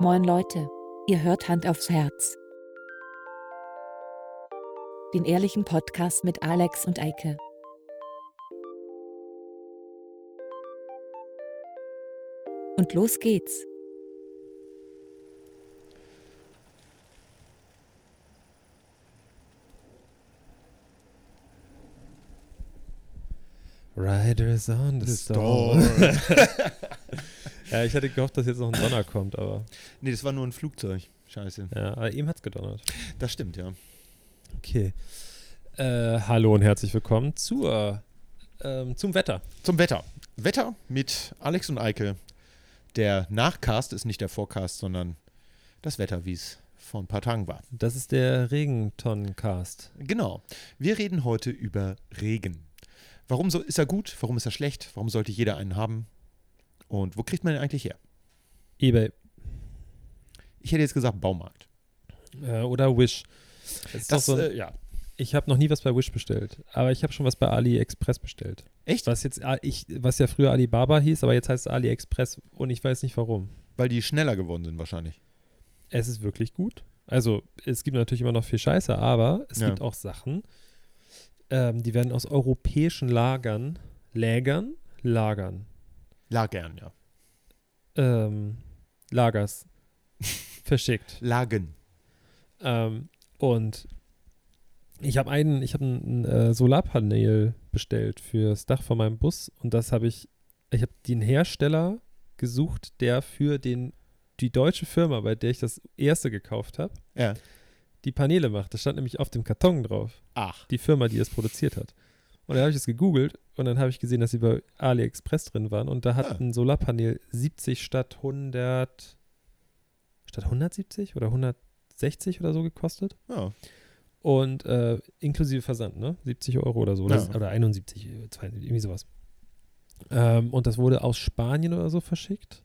Moin Leute, ihr hört Hand aufs Herz. Den ehrlichen Podcast mit Alex und Eike. Und los geht's. Riders on the The storm. storm. ja, ich hatte gehofft, dass jetzt noch ein Donner kommt, aber Nee, das war nur ein Flugzeug. Scheiße. ja, aber ihm hat's gedonnert. Das stimmt, ja. Okay. Äh, hallo und herzlich willkommen zur, ähm, zum Wetter. Zum Wetter. Wetter mit Alex und Eike. Der Nachcast ist nicht der Forecast, sondern das Wetter, wie es vor ein paar Tagen war. Das ist der Regentonnencast. Genau. Wir reden heute über Regen. Warum so, ist er gut? Warum ist er schlecht? Warum sollte jeder einen haben? Und wo kriegt man ihn eigentlich her? Ebay Ich hätte jetzt gesagt Baumarkt. äh, oder Wish. Das Das, so ein, äh, ja. ich habe noch nie was bei Wish bestellt, aber ich habe schon was bei AliExpress bestellt. Echt? Was jetzt A- ich, was ja früher Alibaba hieß, aber jetzt heißt es AliExpress und ich weiß nicht warum. Weil die schneller geworden sind wahrscheinlich. Es ist wirklich gut. Also es gibt natürlich immer noch viel Scheiße, aber es Ja. gibt auch Sachen, ähm, die werden aus europäischen Lagern, Lägern, Lagern, Lagern, ja. ähm, Lagers verschickt. Lagen. Ähm, und ich habe einen, ich habe ein, ein äh, Solarpanel bestellt fürs Dach von meinem Bus und das habe ich, ich habe den Hersteller gesucht, der für den die deutsche Firma, bei der ich das erste gekauft habe, Ja. die Paneele macht. Das stand nämlich auf dem Karton drauf. Ach. Die Firma, die es produziert hat. Und dann habe ich es gegoogelt und dann habe ich gesehen, dass sie bei AliExpress drin waren und da hat Ah. ein Solarpanel 70 statt 100 statt 170 oder 160 oder so gekostet. Ja. Und äh, inklusive Versand, ne? 70 Euro oder so. Ja. Das, oder 71, äh, 72, irgendwie sowas. Ähm, und das wurde aus Spanien oder so verschickt.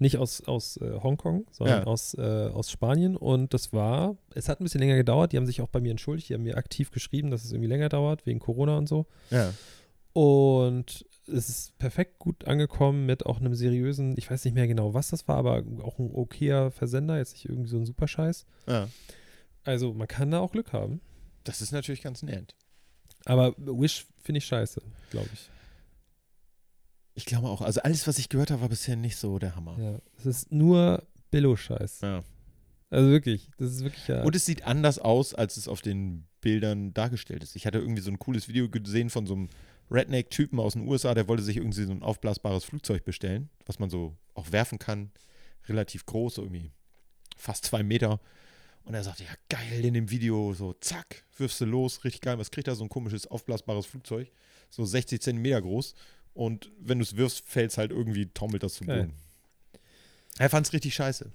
Nicht aus, aus äh, Hongkong, sondern Ja. aus, äh, aus Spanien. Und das war, es hat ein bisschen länger gedauert. Die haben sich auch bei mir entschuldigt. Die haben mir aktiv geschrieben, dass es irgendwie länger dauert, wegen Corona und so. Ja. Und es ist perfekt gut angekommen mit auch einem seriösen, ich weiß nicht mehr genau, was das war, aber auch ein okayer Versender, jetzt nicht irgendwie so ein Superscheiß. ja. Also man kann da auch Glück haben. Das ist natürlich ganz nett. Aber Wish finde ich scheiße, glaube ich. Ich glaube auch. Also alles, was ich gehört habe, war bisher nicht so der Hammer. Ja, es ist nur Billo-Scheiß. Ja. Also wirklich, das ist wirklich ja. Und es sieht anders aus, als es auf den Bildern dargestellt ist. Ich hatte irgendwie so ein cooles Video gesehen von so einem Redneck-Typen aus den USA, der wollte sich irgendwie so ein aufblasbares Flugzeug bestellen, was man so auch werfen kann. Relativ groß, irgendwie fast zwei Meter. Und er sagte, ja geil, in dem Video, so zack, wirfst du los, richtig geil. Was kriegt er so ein komisches aufblasbares Flugzeug? So 60 Zentimeter groß. Und wenn du es wirfst, fällt es halt irgendwie, taumelt das zu Geil. Boden. Er fand es richtig scheiße.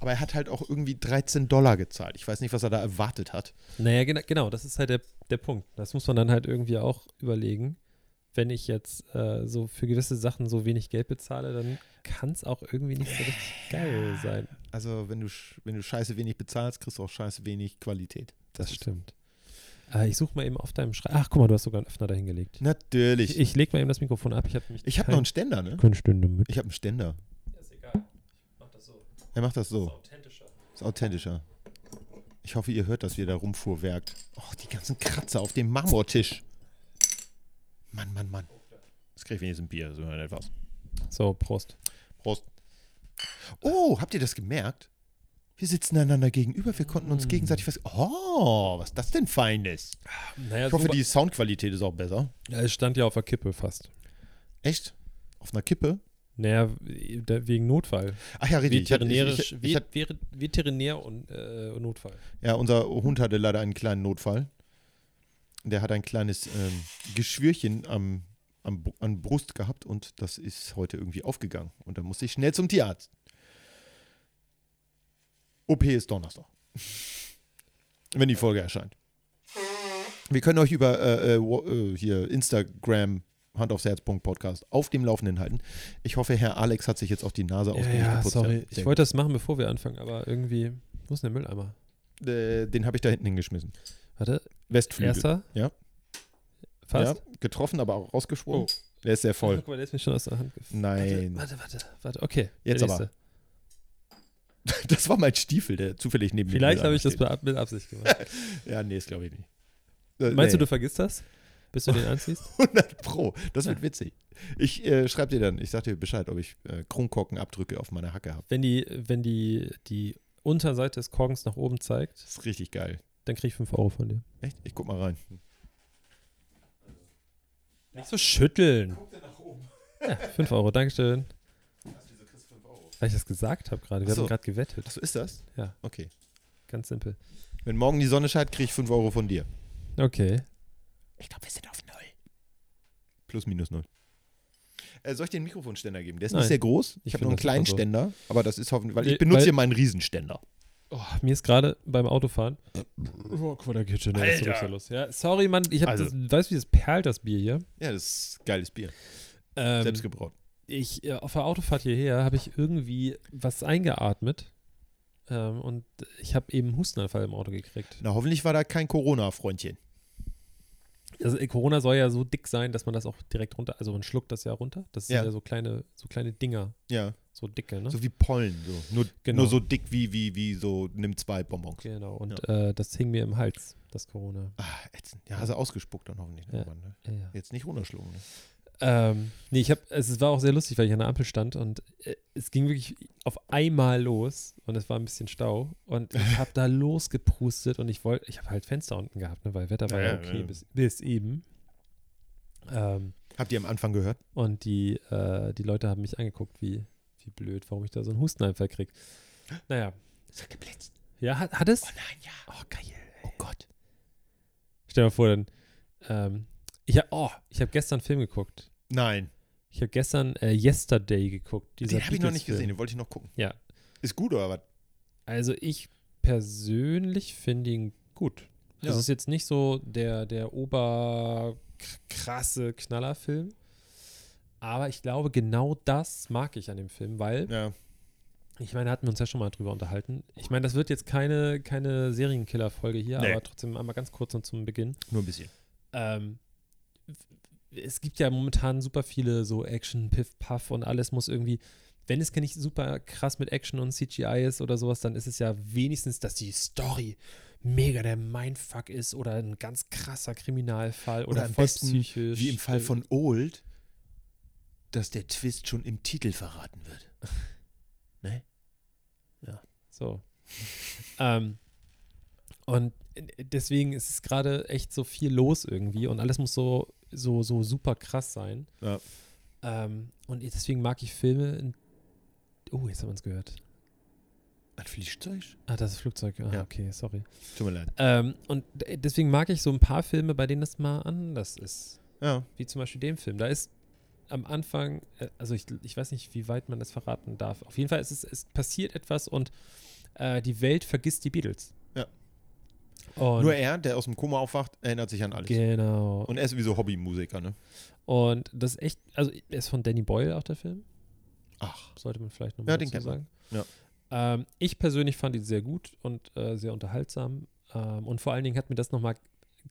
Aber er hat halt auch irgendwie 13 Dollar gezahlt. Ich weiß nicht, was er da erwartet hat. naja, gena genau, das ist halt der, der Punkt. Das muss man dann halt irgendwie auch überlegen. Wenn ich jetzt äh, so für gewisse Sachen so wenig Geld bezahle, dann kann es auch irgendwie nicht so richtig geil sein. Also, wenn du, wenn du scheiße wenig bezahlst, kriegst du auch scheiße wenig Qualität. Das stimmt. Äh, ich suche mal eben auf deinem Schreibtisch. Ach, guck mal, du hast sogar einen Öffner dahingelegt. Natürlich. Ich, ich lege mal eben das Mikrofon ab. Ich habe mich. Ich habe noch einen Ständer, ne? keine Stunde mit. Ich habe einen Ständer. Ja, ist egal. Ich mach das so. Er macht das so. authentischer. Ist authentischer. Ich hoffe, ihr hört, dass wir da rumfuhrwerkt. Och, die ganzen Kratzer auf dem Marmortisch. Mann, Mann, Mann. Das kriege ich wenigstens ein Bier, so etwas. So, Prost. Prost. Oh, habt ihr das gemerkt? Wir sitzen einander gegenüber, wir konnten uns gegenseitig was. Oh, was ist das denn Feines? Naja, Ich hoffe, so- die Soundqualität ist auch besser. Ja, es stand ja auf der Kippe fast. Echt? Auf einer Kippe? Naja, da- wegen Notfall. Ach ja, richtig. Veterinärisch, ich, ich, ich, Vet- Veterinär und äh, Notfall. ja, unser Hund hatte leider einen kleinen Notfall. Der hat ein kleines ähm, Geschwürchen am, am, an Brust gehabt und das ist heute irgendwie aufgegangen. Und dann musste ich schnell zum Tierarzt. OP ist Donnerstag. Wenn die Folge erscheint. Wir können euch über äh, äh, äh, hier Instagram Hand aufs Herz Podcast auf dem Laufenden halten. Ich hoffe, Herr Alex hat sich jetzt auch die Nase Ja, ja, geputzt. sorry. Ich wollte das machen, bevor wir anfangen, aber irgendwie. Wo ist denn der Mülleimer? Äh, den habe ich da hinten hingeschmissen. Warte, Westflügel. erster? Ja. Fast? Ja, getroffen, aber auch rausgeschwommen. Oh. Der ist sehr Ach, voll. guck mal, der ist mir schon aus der Hand gefallen. Nein. Warte, warte, warte, warte. Okay. Jetzt aber. Das war mein Stiefel, der zufällig neben mir Vielleicht habe ich das mit Absicht gemacht. Ja, nee, das glaube ich nicht. Äh, Meinst du, nee. du vergisst das? Bis du den anziehst? 100 Pro. Das wird witzig. Ich äh, schreibe dir dann, ich sag dir Bescheid, ob ich äh, Kronkorkenabdrücke auf meiner Hacke habe. Wenn die, wenn die, die Unterseite des Korkens nach oben zeigt, Das ist richtig geil. dann krieg ich 5 Euro von dir. Echt? Ich guck mal rein. Nicht so schütteln. Guck dir nach oben. Ja, 5 Euro, Dankeschön. Weil ich das gesagt habe gerade. Wir Ach so. haben gerade gewettet. Achso, ist das? Ja. Okay. Ganz simpel. Wenn morgen die Sonne scheint, kriege ich 5 Euro von dir. Okay. Ich glaube, wir sind auf Null. Plus, minus Null. Äh, soll ich dir einen Mikrofonständer geben? Der ist Nein. nicht sehr groß. Ich Ich habe nur einen kleinen super so. Ständer, aber das ist hoffentlich, weil ich benutze weil- hier meinen Riesenständer. Oh, mir ist gerade beim Autofahren. Oh, guck mal, da geht schon der los. Ja, sorry, Mann. Ich hab Also- das, weißt du, wie das perlt, das Bier hier? Ja, das ist geiles Bier. Ähm, Selbst gebraut. Ich, äh, auf der Autofahrt hierher habe ich irgendwie was eingeatmet. Ähm, und ich habe eben einen Hustenanfall im Auto gekriegt. Na, hoffentlich war da kein Corona-Freundchen. Also äh, Corona soll ja so dick sein, dass man das auch direkt runter, also man schluckt das ja runter. Das sind Ja. ja so kleine, so kleine Dinger, Ja, so dicke, ne? so wie Pollen. So. Nur, Genau. nur so dick wie, wie, wie so, nimm zwei Bonbons. Genau. Und äh, das hing mir im Hals, das Corona. Ah, ätzend. Ja, hast du ausgespuckt dann hoffentlich. Ja. irgendwann, Ne? Ja, ja. Jetzt nicht runterschlucken. Ne? Ähm, nee, ich habe, es war auch sehr lustig, weil ich an der Ampel stand und äh, es ging wirklich auf einmal los und es war ein bisschen Stau und ich habe da losgeprustet und ich wollte, ich habe halt Fenster unten gehabt, ne, weil Wetter war ja, Ja, okay ja. Bis, bis eben. Ähm, Habt ihr am Anfang gehört? und die, äh, die Leute haben mich angeguckt, wie, wie blöd, warum ich da so einen Hustenanfall krieg. Naja, Es hat geblitzt. ja, hat, hat es? Oh nein, ja. Oh, geil. Oh Gott. Stell dir mal vor, dann, ähm, ich habe, oh, ich habe gestern einen Film geguckt. Nein, Ich habe gestern äh, Yesterday geguckt. den habe ich noch nicht gesehen. Den wollte ich noch gucken. Ja. Ist gut oder was? Also ich persönlich finde ihn gut. Ja. Das ist jetzt nicht so der, der oberkrasse Knallerfilm. Aber ich glaube, genau das mag ich an dem Film, weil, Ja. ich meine, da hatten wir uns ja schon mal drüber unterhalten. Ich meine, das wird jetzt keine, keine Serienkiller-Folge hier, Nee. aber trotzdem einmal ganz kurz und zum Beginn. Nur ein bisschen. Ähm, es gibt ja momentan super viele so Action, Piff, Puff und alles muss irgendwie, wenn es nicht super krass mit Action und CGI ist oder sowas, dann ist es ja wenigstens, dass die Story mega der Mindfuck ist oder ein ganz krasser Kriminalfall oder, Oder am voll besten, psychisch. Wie im Fall von Old, dass der Twist schon im Titel verraten wird. ne? So. ähm, und deswegen ist es gerade echt so viel los irgendwie und alles muss so, so, so super krass sein. Ja. Ähm, und deswegen mag ich Filme. Oh, jetzt haben wir es gehört. Ein Flugzeug? Ah, das ist Flugzeug. Ah, Ja. okay, sorry. Tut mir leid. Ähm, und deswegen mag ich so ein paar Filme, bei denen das mal anders ist. Ja. Wie zum Beispiel dem Film. Da ist am Anfang, äh, also ich, ich weiß nicht, wie weit man das verraten darf. Auf jeden Fall ist es, es passiert etwas und äh, die Welt vergisst die Beatles. Ja. Und Nur er, der aus dem Koma aufwacht, erinnert sich an alles. Genau. Und er ist sowieso Hobbymusiker, ne? Und das ist echt, also er ist von Danny Boyle auch der Film. Ach. Sollte man vielleicht nochmal Ja, den dazu kennt man. sagen. Ähm, ich persönlich fand ihn sehr gut und äh, sehr unterhaltsam. Ähm, und vor allen Dingen hat mir das nochmal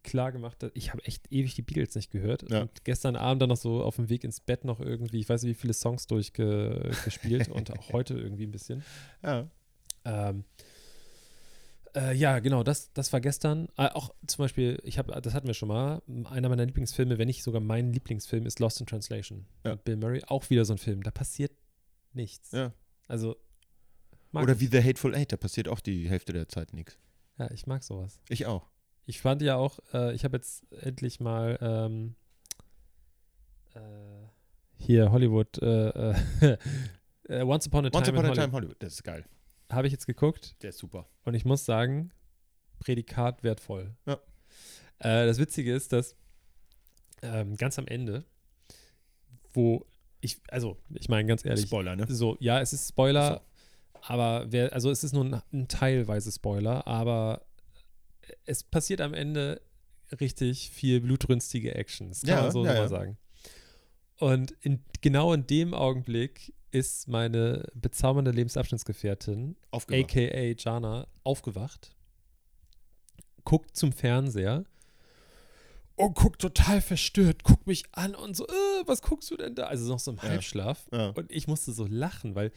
klar gemacht, dass ich habe echt ewig die Beatles nicht gehört. Ja. Und gestern Abend dann noch so auf dem Weg ins Bett noch irgendwie, ich weiß nicht, wie viele Songs durchgespielt und auch heute irgendwie ein bisschen. Ja. Ähm, äh, ja, genau, das, das war gestern. Äh, auch zum Beispiel, ich habe, das hatten wir schon mal, einer meiner Lieblingsfilme, wenn nicht sogar mein Lieblingsfilm, ist Lost in Translation. Ja. Mit Bill Murray. Auch wieder so ein Film. Da passiert nichts. Ja. Also. Oder ich. wie The Hateful Eight, da passiert auch die Hälfte der Zeit nichts. Ja, ich mag sowas. Ich auch. Ich fand ja auch, äh, ich habe jetzt endlich mal ähm, äh, hier Hollywood, äh, äh, Once Upon a Time, Once Upon a Time. Hollywood, das ist geil. Habe ich jetzt geguckt Der ist super. und ich muss sagen, Prädikat wertvoll. Ja. Äh, das Witzige ist, dass ähm, ganz am Ende, wo ich, also ich meine ganz ehrlich, Spoiler, ne? so, ja, es ist Spoiler, aber wer, also es ist nur ein, ein teilweise Spoiler, aber es passiert am Ende richtig viel blutrünstige Action. Das kann Ja, man so ja, mal ja. sagen. Und in, genau in dem Augenblick ist meine bezaubernde Lebensabschnittsgefährtin, Aufgewacht. aka Jana, aufgewacht, guckt zum Fernseher und guckt total verstört, guckt mich an und so, äh, was guckst du denn da? Also noch so im Ja. Halbschlaf. Ja. Und ich musste so lachen, weil,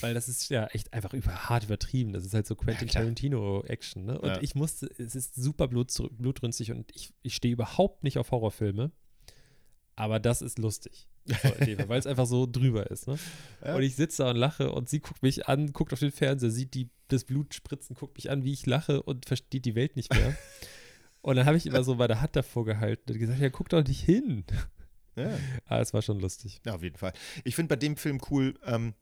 weil das ist ja echt einfach über, hart übertrieben. Das ist halt so Quentin klar. Tarantino-Action. Ne? Und Ja. ich musste, es ist super blut, blutrünstig und ich, ich stehe überhaupt nicht auf Horrorfilme. Aber das ist lustig. Weil es einfach so drüber ist. Ne? Ja. Und ich sitze da und lache und sie guckt mich an, guckt auf den Fernseher, sieht die, das Blut spritzen, guckt mich an, wie ich lache und versteht die Welt nicht mehr. und dann habe ich immer so meine Hand davor gehalten und gesagt, ja, guck doch nicht hin. Ja. Ah, es war schon lustig. Ja, auf jeden Fall. Ich finde bei dem Film cool, ähm,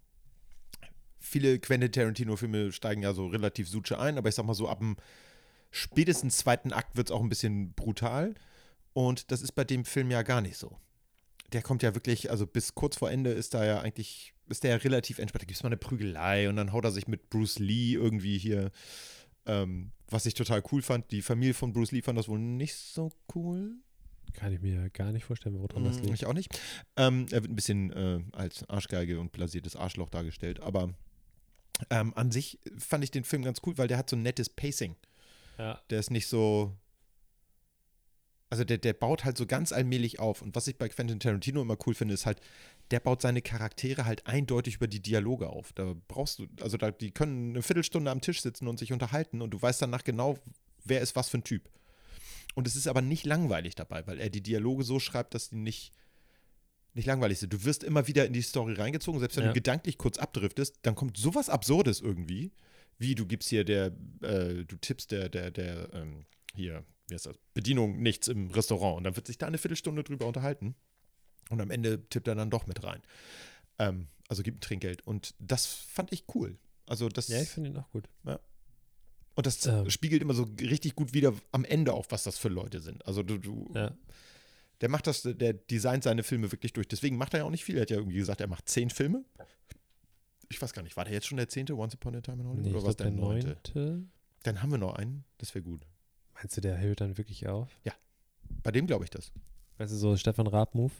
viele Quentin Tarantino-Filme steigen ja so relativ Suche ein, aber ich sag mal so, ab dem spätestens zweiten Akt wird es auch ein bisschen brutal. Und das ist bei dem Film ja gar nicht so. Der kommt ja wirklich, also bis kurz vor Ende ist da ja eigentlich, ist der ja relativ entspannt. Da gibt es mal eine Prügelei und dann haut er sich mit Bruce Lee irgendwie hier, ähm, was ich total cool fand. Die Familie von Bruce Lee fand das wohl nicht so cool. Kann ich mir gar nicht vorstellen, woran das Mm, liegt. Ich auch nicht. Ähm, er wird ein bisschen äh, als Arschgeige und blasiertes Arschloch dargestellt, aber ähm, an sich fand ich den Film ganz cool, weil der hat so ein nettes Pacing. Ja. Der ist nicht so. Also der, der baut halt so ganz allmählich auf. Und was ich bei Quentin Tarantino immer cool finde, ist halt, der baut seine Charaktere halt eindeutig über die Dialoge auf. Da brauchst du, also da, die können eine Viertelstunde am Tisch sitzen und sich unterhalten und du weißt danach genau, wer ist was für ein Typ. Und es ist aber nicht langweilig dabei, weil er die Dialoge so schreibt, dass die nicht, nicht langweilig sind. Du wirst immer wieder in die Story reingezogen, selbst wenn Ja. du gedanklich kurz abdriftest, dann kommt sowas Absurdes irgendwie, wie du gibst hier der, äh, du tippst der, der, der, ähm, hier, wie heißt das, Bedienung nichts im Restaurant und dann wird sich da eine Viertelstunde drüber unterhalten und am Ende tippt er dann doch mit rein. Ähm, also gibt ein Trinkgeld und das fand ich cool. Also das, Ja, ich finde ihn auch gut. und das Ähm. spiegelt immer so richtig gut wieder am Ende auch, was das für Leute sind. Also du, du Ja. der macht das, der designt seine Filme wirklich durch. Deswegen macht er ja auch nicht viel. Er hat ja irgendwie gesagt, er macht zehn Filme. Ich weiß gar nicht, war der jetzt schon der zehnte Once Upon a Time in Hollywood? Nee, oder was der der neunte? neunte. Dann haben wir noch einen, das wäre gut. Meinst du, der hört dann wirklich auf? Bei dem glaube ich das. Weißt du, so Stefan Raab-Move?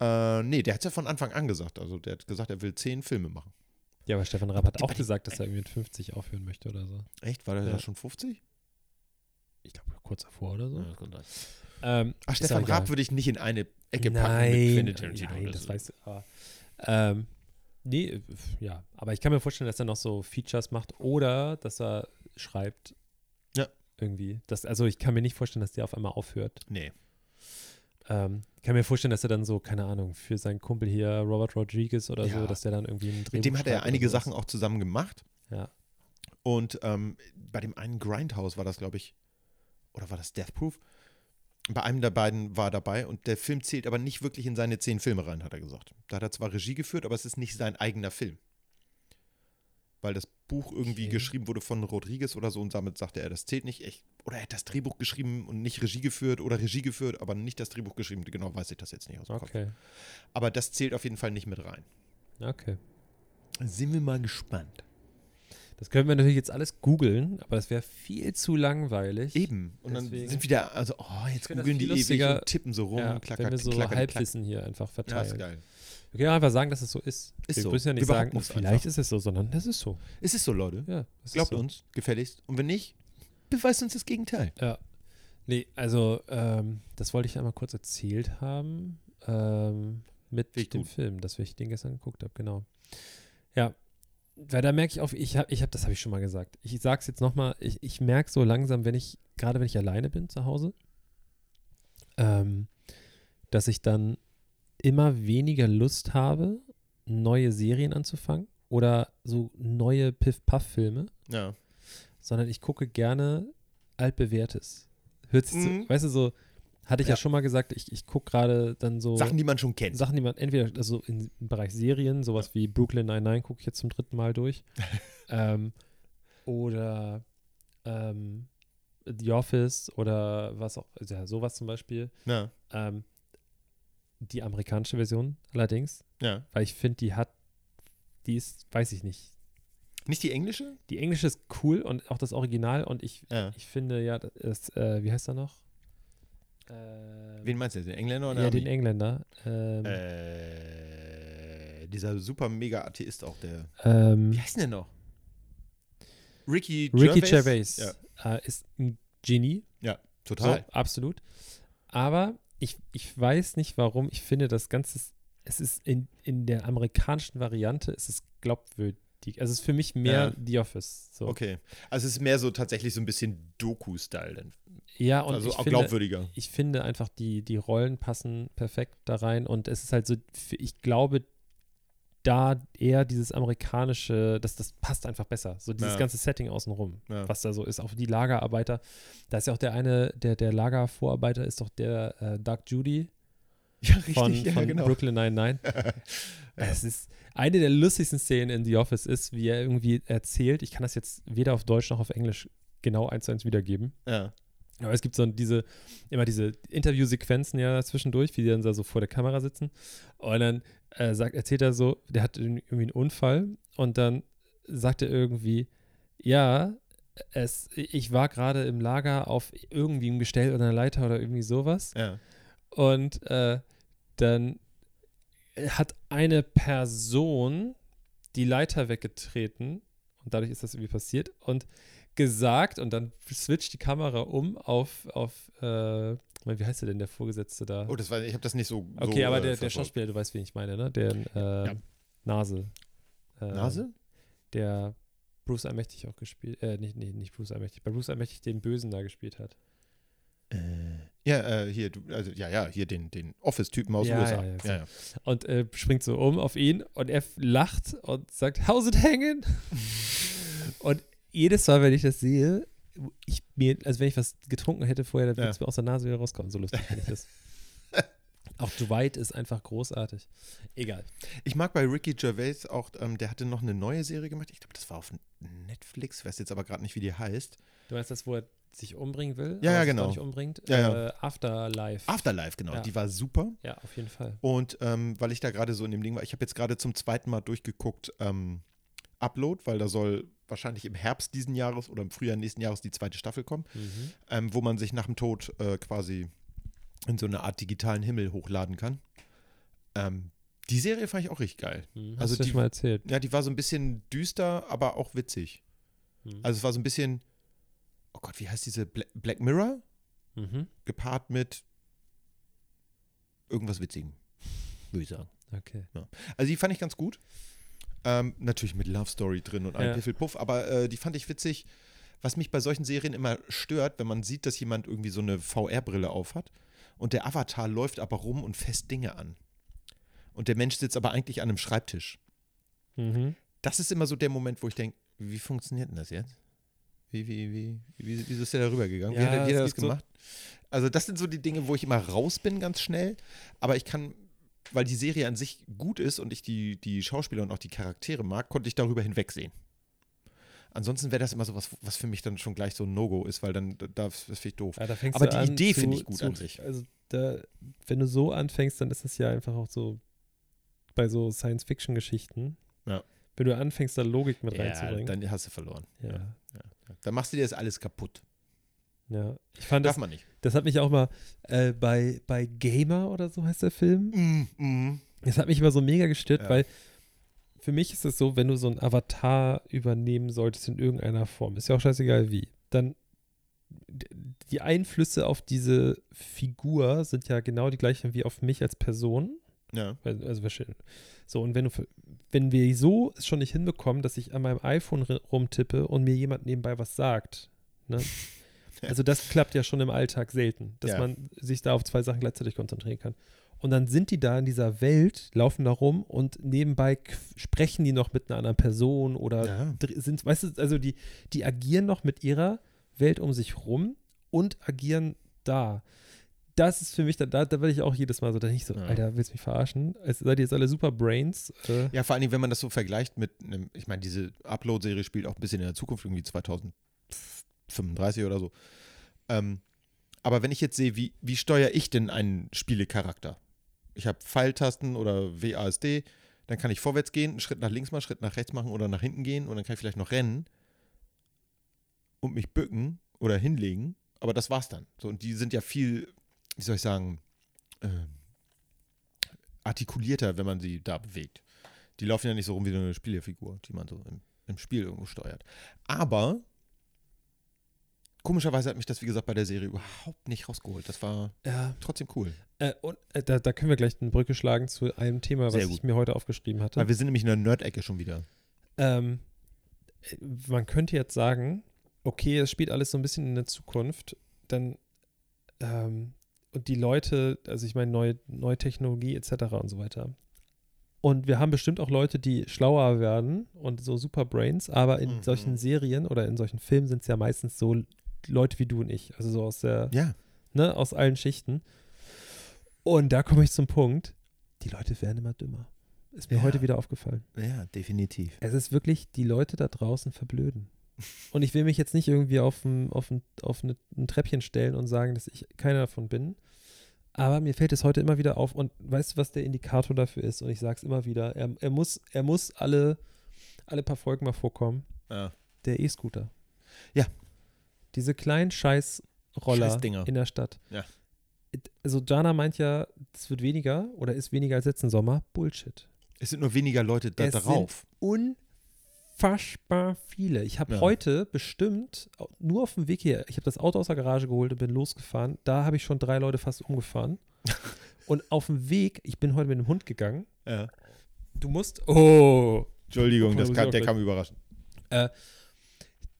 Äh, nee, der hat es ja von Anfang an gesagt. Also der hat gesagt, er will zehn Filme machen. Ja, aber Stefan Raab hat auch gesagt, dass er irgendwie mit 50 aufhören möchte oder so. Echt? War der Ja. da schon 50? Ich glaube, kurz davor oder so. sein. Ähm, Ach, Stefan. Raab würde ich nicht in eine Ecke packen nein, mit Quentin Tarantino. Nein, das ist- weißt du. Aber, ähm, nee, äh, ja. Aber ich kann mir vorstellen, dass er noch so Features macht oder dass er schreibt. Irgendwie. Das, also ich kann mir nicht vorstellen, dass der auf einmal aufhört. Nee. Ähm, ich kann mir vorstellen, dass er dann so, keine Ahnung, für seinen Kumpel hier, Robert Rodriguez oder Ja. so, dass der dann irgendwie einen Drehbuch Mit dem hat er einige. Sachen auch zusammen gemacht. Ja. Und ähm, bei dem einen Grindhouse war das, glaube ich, oder war das Death Proof? Bei einem der beiden war er dabei und der Film zählt aber nicht wirklich in seine zehn Filme rein, hat er gesagt. Da hat er zwar Regie geführt, aber es ist nicht sein eigener Film. Weil das Buch irgendwie Okay. geschrieben wurde von Rodriguez oder so und damit sagte er, das zählt nicht. Ich, oder er hat das Drehbuch geschrieben und nicht Regie geführt oder Regie geführt, aber nicht das Drehbuch geschrieben. Genau weiß ich das jetzt nicht aus dem Kopf. Okay. Aber das zählt auf jeden Fall nicht mit rein. Okay. Sind wir mal gespannt. Das können wir natürlich jetzt alles googeln, aber das wäre viel zu langweilig. Eben. Und Deswegen- dann sind wieder, also, oh, jetzt googeln die ewig und tippen so rum. Ja, klacker, wenn wir so klacker, klack. Halbwissen hier einfach Ja, verteilen. ist geil. Wir können einfach sagen, dass es so ist. Ist wir so. müssen ja nicht Wir sagen, es vielleicht einfach. ist es so, sondern das ist so. Es ist so, Leute. Ja, Glaubt ist so. uns, gefälligst. Und wenn nicht, beweist uns das Gegenteil. Ja. Nee, also ähm, das wollte ich einmal kurz erzählt haben ähm, mit Finde ich dem gut. Film, dass ich den gestern geguckt habe, genau. Ja, weil da merke ich auf, ich habe, ich hab, das habe ich schon mal gesagt. Ich sage es jetzt nochmal, ich, ich merke so langsam, wenn ich, gerade wenn ich alleine bin zu Hause, ähm, dass ich dann immer weniger Lust habe, neue Serien anzufangen oder so neue Piff-Puff-Filme, Ja. sondern ich gucke gerne altbewährtes. Hört sich Mhm. so, weißt du, so, hatte ich ja, Ja. schon mal gesagt, ich, ich gucke gerade dann so Sachen, die man schon kennt. Sachen, die man entweder, also im Bereich Serien, sowas wie Brooklyn Nine-Nine gucke ich jetzt zum dritten Mal durch. ähm, oder ähm, The Office oder was auch, ja, sowas zum Beispiel. Ja. Ähm, die amerikanische Version allerdings, ja. weil ich finde, die hat, die ist, weiß ich nicht. Nicht die englische? Die englische ist cool und auch das Original und ich, Ja. ich finde ja, das, äh, wie heißt er noch? Ähm, Wen meinst du jetzt? Den Engländer oder ja, den Engländer. Ähm, Äh, dieser super mega Atheist auch, der. ähm, Wie heißt denn der noch? Ricky Ricky Gervais? Gervais Ja, äh, ist ein Genie. ja total. So, absolut. Aber ich, ich weiß nicht warum. Ich finde das Ganze, es ist in, in der amerikanischen Variante, es ist glaubwürdig. Also es ist für mich mehr Ja. The Office. So. Okay. Also es ist mehr so tatsächlich so ein bisschen Doku-Style dann. Ja, und also ich auch finde, glaubwürdiger. ich finde einfach, die, die Rollen passen perfekt da rein und es ist halt so, ich glaube, da eher dieses amerikanische, das, das passt einfach besser. So dieses Ja. ganze Setting außenrum, Ja. was da so ist. Auch die Lagerarbeiter. Da ist ja auch der eine, der, der Lagervorarbeiter ist doch der äh, Doug Judy Ja, von, ja, von genau. Brooklyn 99. Es ist eine der lustigsten Szenen in The Office ist, wie er irgendwie erzählt. Ich kann das jetzt weder auf Deutsch noch auf Englisch genau eins zu eins wiedergeben. Ja. Aber es gibt so diese, immer diese Interviewsequenzen ja zwischendurch, wie die dann da so vor der Kamera sitzen. Und dann äh, sagt, erzählt er so, der hat irgendwie einen Unfall und dann sagt er irgendwie, ja, es, ich war gerade im Lager auf irgendwie einem Gestell oder einer Leiter oder irgendwie sowas. Ja. Und äh, dann hat eine Person die Leiter weggetreten und dadurch ist das irgendwie passiert und gesagt und dann switcht die Kamera um auf, auf äh, wie heißt der denn, der Vorgesetzte da? Oh, das war, ich habe das nicht so. okay, so, aber äh, der, der verfolgt. Schauspieler, du weißt, wen ich meine, ne? Der äh, Nase. Äh, Nase? Der Bruce Allmächtig auch gespielt, äh, nicht, nee, nicht Bruce Allmächtig, bei Bruce Allmächtig den Bösen da gespielt hat. Äh, ja, äh, hier, du, also ja, ja, hier den, den Office-Typen aus Ja, USA. ja, ja, ja, ja. und äh, springt so um auf ihn und er f- lacht und sagt, how's it hanging? und jedes Mal, wenn ich das sehe, ich mir, also wenn ich was getrunken hätte vorher, dann würde es Ja. mir aus der Nase wieder rauskommen. So lustig finde ich das. Auch Dwight ist einfach großartig. Egal. Ich mag bei Ricky Gervais auch, ähm, der hatte noch eine neue Serie gemacht. Ich glaube, das war auf Netflix, weiß jetzt aber gerade nicht, wie die heißt. Du meinst das, wo er sich umbringen will? Ja, ja, genau. Nicht umbringt? Ja, ja. Äh, Afterlife. Afterlife, genau. Ja. Die war super. ja, auf jeden Fall. Und ähm, weil ich da gerade so in dem Ding war, ich habe jetzt gerade zum zweiten Mal durchgeguckt, ähm, Upload, weil da soll wahrscheinlich im Herbst diesen Jahres oder im Frühjahr nächsten Jahres die zweite Staffel kommen, Mhm. ähm, wo man sich nach dem Tod äh, quasi in so eine Art digitalen Himmel hochladen kann. Ähm, die Serie fand ich auch richtig geil. Mhm. Also Hast du die- mal erzählt. Ja, die war so ein bisschen düster, aber auch witzig. Mhm. Also es war so ein bisschen, oh Gott, wie heißt diese Bla Black Mirror? Mhm. Gepaart mit irgendwas Witzigem, würde ich sagen. Okay. Also die fand ich ganz gut. Ähm, natürlich mit Love Story drin und allem Ja. Piffelpuff, aber äh, die fand ich witzig. Was mich bei solchen Serien immer stört, wenn man sieht, dass jemand irgendwie so eine VR-Brille aufhat und der Avatar läuft aber rum und fässt Dinge an. Und der Mensch sitzt aber eigentlich an einem Schreibtisch. Mhm. Das ist immer so der Moment, wo ich denke, wie funktioniert denn das jetzt? Wie, wie, wie, wie, wie ist der da rübergegangen? wie Ja, hat, wie hat er es das gibt so- gemacht? Also, das sind so die Dinge, wo ich immer raus bin, ganz schnell. Aber ich kann, weil die Serie an sich gut ist und ich die, die Schauspieler und auch die Charaktere mag, konnte ich darüber hinwegsehen. Ansonsten wäre das immer so was, was für mich dann schon gleich so ein No-Go ist, weil dann, da- das finde ich doof. Ja, Aber die Idee finde ich gut zu, an sich. Also, da, wenn du so anfängst, dann ist das ja einfach auch so bei so Science-Fiction-Geschichten. Ja. Wenn du anfängst, da Logik mit Ja, reinzubringen. dann hast du verloren. ja. Ja. Dann machst du dir das alles kaputt. Ja. Ich fand das, Darf man nicht. das hat mich auch mal äh, bei, bei Gamer oder so heißt der Film. Mm, mm. Das hat mich immer so mega gestört, Ja. weil für mich ist es so, wenn du so einen Avatar übernehmen solltest in irgendeiner Form, ist ja auch scheißegal wie, dann die Einflüsse auf diese Figur sind ja genau die gleichen wie auf mich als Person. Ja. Also, so, und wenn du wenn wir so es schon nicht hinbekommen, dass ich an meinem iPhone rumtippe und mir jemand nebenbei was sagt, ne? Also das klappt ja schon im Alltag selten, dass Ja. man sich da auf zwei Sachen gleichzeitig konzentrieren kann. Und dann sind die da in dieser Welt, laufen da rum und nebenbei sprechen die noch mit einer anderen Person oder Ja. sind, weißt du, also die, die agieren noch mit ihrer Welt um sich rum und agieren da. Das ist für mich, da, da, da werde ich auch jedes Mal so, da ich so, Ja. Alter, willst du mich verarschen? Es seid ihr jetzt alle super Brains? Äh, Ja, vor allen Dingen, wenn man das so vergleicht mit einem, ich meine, diese Upload-Serie spielt auch ein bisschen in der Zukunft, irgendwie 2035 oder so. Ähm, aber wenn ich jetzt sehe, wie, wie steuere ich denn einen Spielecharakter? Ich habe Pfeiltasten oder WASD, dann kann ich vorwärts gehen, einen Schritt nach links machen, einen Schritt nach rechts machen oder nach hinten gehen und dann kann ich vielleicht noch rennen und mich bücken oder hinlegen, aber das war's dann. So, und die sind ja viel, wie soll ich sagen, ähm, artikulierter, wenn man sie da bewegt. Die laufen ja nicht so rum wie so eine Spielfigur, die man so im, im Spiel irgendwo steuert. Aber komischerweise hat mich das, wie gesagt, bei der Serie überhaupt nicht rausgeholt. Das war Ja. trotzdem cool. Äh, und äh, da, da können wir gleich eine Brücke schlagen zu einem Thema, was ich mir heute aufgeschrieben hatte. Weil wir sind nämlich in der Nerd-Ecke schon wieder. Ähm, äh, man könnte jetzt sagen, okay, es spielt alles so ein bisschen in der Zukunft, dann ähm, und die Leute, also ich meine neue, neue Technologie etc. und so weiter. Und wir haben bestimmt auch Leute, die schlauer werden und so super Brains, aber in Mhm. solchen Serien oder in solchen Filmen sind es ja meistens so Leute wie du und ich, also so aus der, Ja. ne, aus allen Schichten. Und da komme ich zum Punkt, die Leute werden immer dümmer. Ist mir Ja. heute wieder aufgefallen. Ja, definitiv. Es ist wirklich, die Leute da draußen verblöden. Und ich will mich jetzt nicht irgendwie auf ein, auf ein, auf eine, ein Treppchen stellen und sagen, dass ich keiner davon bin. Aber mir fällt es heute immer wieder auf. Und weißt du, was der Indikator dafür ist? Und ich sage es immer wieder. Er, er, muss, er muss alle, alle paar Folgen mal vorkommen. Ja. Der E-Scooter. Ja. Diese kleinen Scheiß-Roller Scheißdinger. in der Stadt. Ja. Also Jana meint ja, es wird weniger oder ist weniger als letzten Sommer. Bullshit. Es sind nur weniger Leute da Es drauf. unfassbar viele. Ich habe Ja. heute bestimmt nur auf dem Weg hier, ich habe das Auto aus der Garage geholt und bin losgefahren. Da habe ich schon drei Leute fast umgefahren. und auf dem Weg, ich bin heute mit dem Hund gegangen. Ja. Du musst, oh, Entschuldigung, das auch der kam überraschend.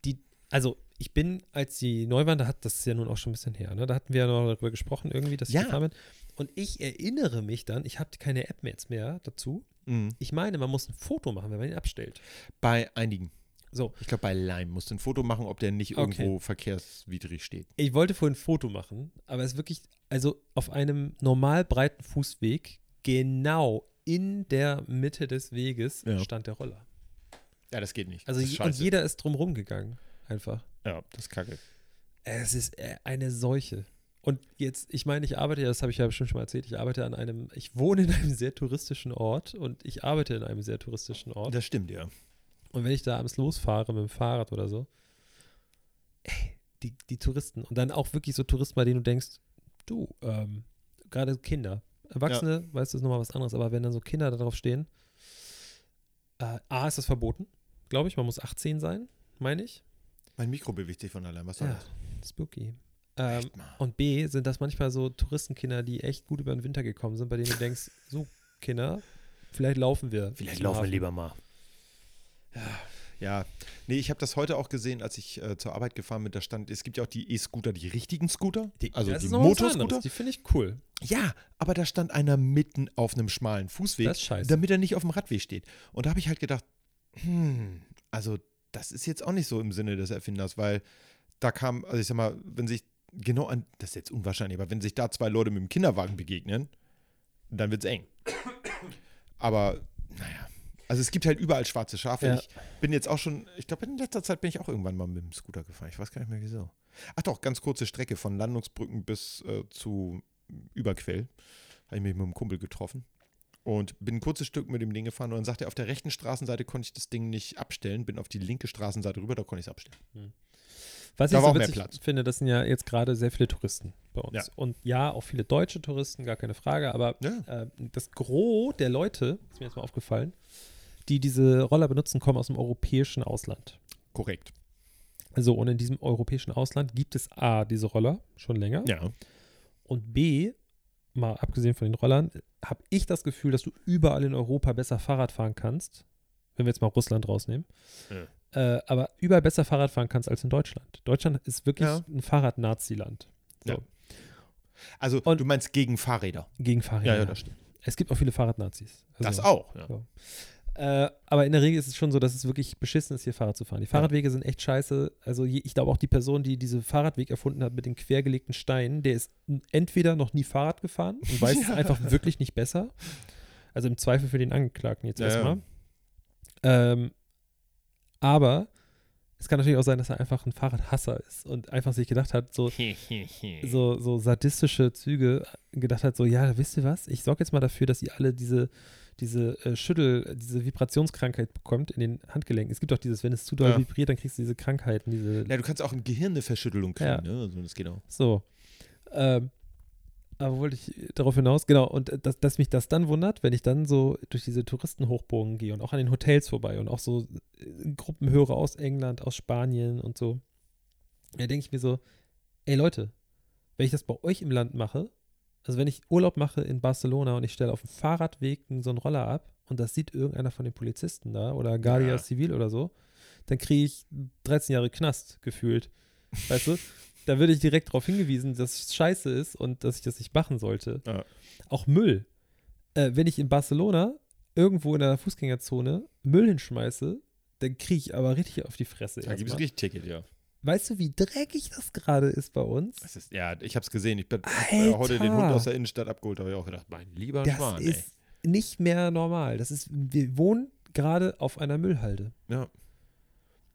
die, also ich bin, als die neu waren, da hat das ist ja nun auch schon ein bisschen her, ne? Da hatten wir ja noch darüber gesprochen, irgendwie, dass ich Ja. bin. Und ich erinnere mich dann, ich hatte keine App mehr jetzt mehr dazu. Mhm. Ich meine, man muss ein Foto machen, wenn man ihn abstellt. Bei einigen. So, Ich glaube, bei Lime musst du ein Foto machen, ob der nicht Okay. irgendwo verkehrswidrig steht. Ich wollte vorhin ein Foto machen, aber es ist wirklich, also auf einem normal breiten Fußweg, genau in der Mitte des Weges Ja. stand der Roller. Ja, das geht nicht. Also je- und jeder ist drum rumgegangen, einfach. Ja, das ist kacke. Es ist äh, eine Seuche. Und jetzt, ich meine, ich arbeite ja, das habe ich ja bestimmt schon mal erzählt, ich arbeite an einem, ich wohne in einem sehr touristischen Ort und ich arbeite in einem sehr touristischen Ort. Das stimmt, ja. Und wenn ich da abends losfahre mit dem Fahrrad oder so, ey, die, die Touristen und dann auch wirklich so Touristen, bei denen du denkst, du, ähm, gerade Kinder, Erwachsene, weißt du, ist nochmal was anderes, aber wenn dann so Kinder da drauf stehen, äh, A, ist das verboten, glaube ich, man muss 18 sein, meine ich. Mein Mikro bewegt sich von allein. Was soll Ja, das? spooky. Ähm, und B, sind das manchmal so Touristenkinder, die echt gut über den Winter gekommen sind, bei denen du denkst, so Kinder, vielleicht laufen wir. Vielleicht laufen wir lieber mal. Ja, nee, ich habe das heute auch gesehen, als ich äh, zur Arbeit gefahren bin. Da stand, es gibt ja auch die E-Scooter, die richtigen Scooter, Die, also die Motorscooter. Die finde ich cool. Ja, aber da stand einer mitten auf einem schmalen Fußweg, damit er nicht auf dem Radweg steht. Und da habe ich halt gedacht, hm, also das ist jetzt auch nicht so im Sinne des Erfinders, weil da kam, also ich sag mal, wenn sich genau an, das ist jetzt unwahrscheinlich, aber wenn sich da zwei Leute mit dem Kinderwagen begegnen, dann wird es eng. Aber naja, also es gibt halt überall schwarze Schafe. Ja. Ich bin jetzt auch schon, ich glaube in letzter Zeit bin ich auch irgendwann mal mit dem Scooter gefahren. Ich weiß gar nicht mehr wieso. Ach doch, ganz kurze Strecke von Landungsbrücken bis äh, zu Überquell. Habe ich mich mit einem Kumpel getroffen. Und bin ein kurzes Stück mit dem Ding gefahren und dann sagte er, auf der rechten Straßenseite konnte ich das Ding nicht abstellen, bin auf die linke Straßenseite rüber, da konnte ich es abstellen. Was Da ich so witzig Platz. finde, das sind ja jetzt gerade sehr viele Touristen bei uns. Ja. Und ja, auch viele deutsche Touristen, gar keine Frage, aber Ja. äh, das Gros der Leute, ist mir jetzt mal aufgefallen, die diese Roller benutzen, kommen aus dem europäischen Ausland. Korrekt. So, und in diesem europäischen Ausland gibt es A, diese Roller schon länger. Ja. Und B, mal abgesehen von den Rollern, habe ich das Gefühl, dass du überall in Europa besser Fahrrad fahren kannst, wenn wir jetzt mal Russland rausnehmen. Äh, aber überall besser Fahrrad fahren kannst als in Deutschland. Deutschland ist wirklich Ja. ein Fahrrad-Nazi-Land. So, Ja. Also Und- du meinst gegen Fahrräder. Gegen Fahrräder. das stimmt. Es gibt auch viele Fahrradnazis. Also, das auch. Ja. Ja. Äh, aber in der Regel ist es schon so, dass es wirklich beschissen ist, hier Fahrrad zu fahren. Die Fahrradwege sind echt scheiße. Also je, ich glaube auch die Person, die diese Fahrradweg erfunden hat mit den quergelegten Steinen, der ist entweder noch nie Fahrrad gefahren und weiß es einfach wirklich nicht besser. Also im Zweifel für den Angeklagten jetzt Ja, ja. erstmal. Ähm, aber es kann natürlich auch sein, dass er einfach ein Fahrradhasser ist und einfach sich gedacht hat, so, so, so sadistische Züge gedacht hat, so, ja, wisst ihr was? Ich sorge jetzt mal dafür, dass ihr alle diese, diese äh, Schüttel, diese Vibrationskrankheit bekommt in den Handgelenken. Es gibt auch dieses, wenn es zu doll Ja. vibriert, dann kriegst du diese Krankheiten, diese. Ja, du kannst auch im Gehirn eine Verschüttelung kriegen, Ja. ne? Also das geht auch. So. Ähm, aber wollte ich darauf hinaus, genau, und äh, dass, dass mich das dann wundert, wenn ich dann so durch diese Touristenhochburgen gehe und auch an den Hotels vorbei und auch so äh, Gruppenhörer aus England, aus Spanien und so. Da denke ich mir so, ey Leute, wenn ich das bei euch im Land mache, also wenn ich Urlaub mache in Barcelona und ich stelle auf dem Fahrradweg so einen Roller ab und das sieht irgendeiner von den Polizisten da oder Guardia Ja. Civil oder so, dann kriege ich 13 Jahre Knast gefühlt. Weißt du? Da würde ich direkt darauf hingewiesen, dass es scheiße ist und dass ich das nicht machen sollte. Ja. Auch Müll. Äh, wenn ich in Barcelona irgendwo in der Fußgängerzone Müll hinschmeiße, dann kriege ich aber richtig auf die Fresse. Da gibt es richtig Ticket, ja. Weißt du, wie dreckig das gerade ist bei uns? Das ist, ja, ich habe es gesehen. Ich bin äh, heute den Alter. Hund aus der Innenstadt abgeholt. Da habe ich auch gedacht, mein lieber Das Schwan, ey. ist nicht mehr normal. Das ist, wir wohnen gerade auf einer Müllhalde. Ja.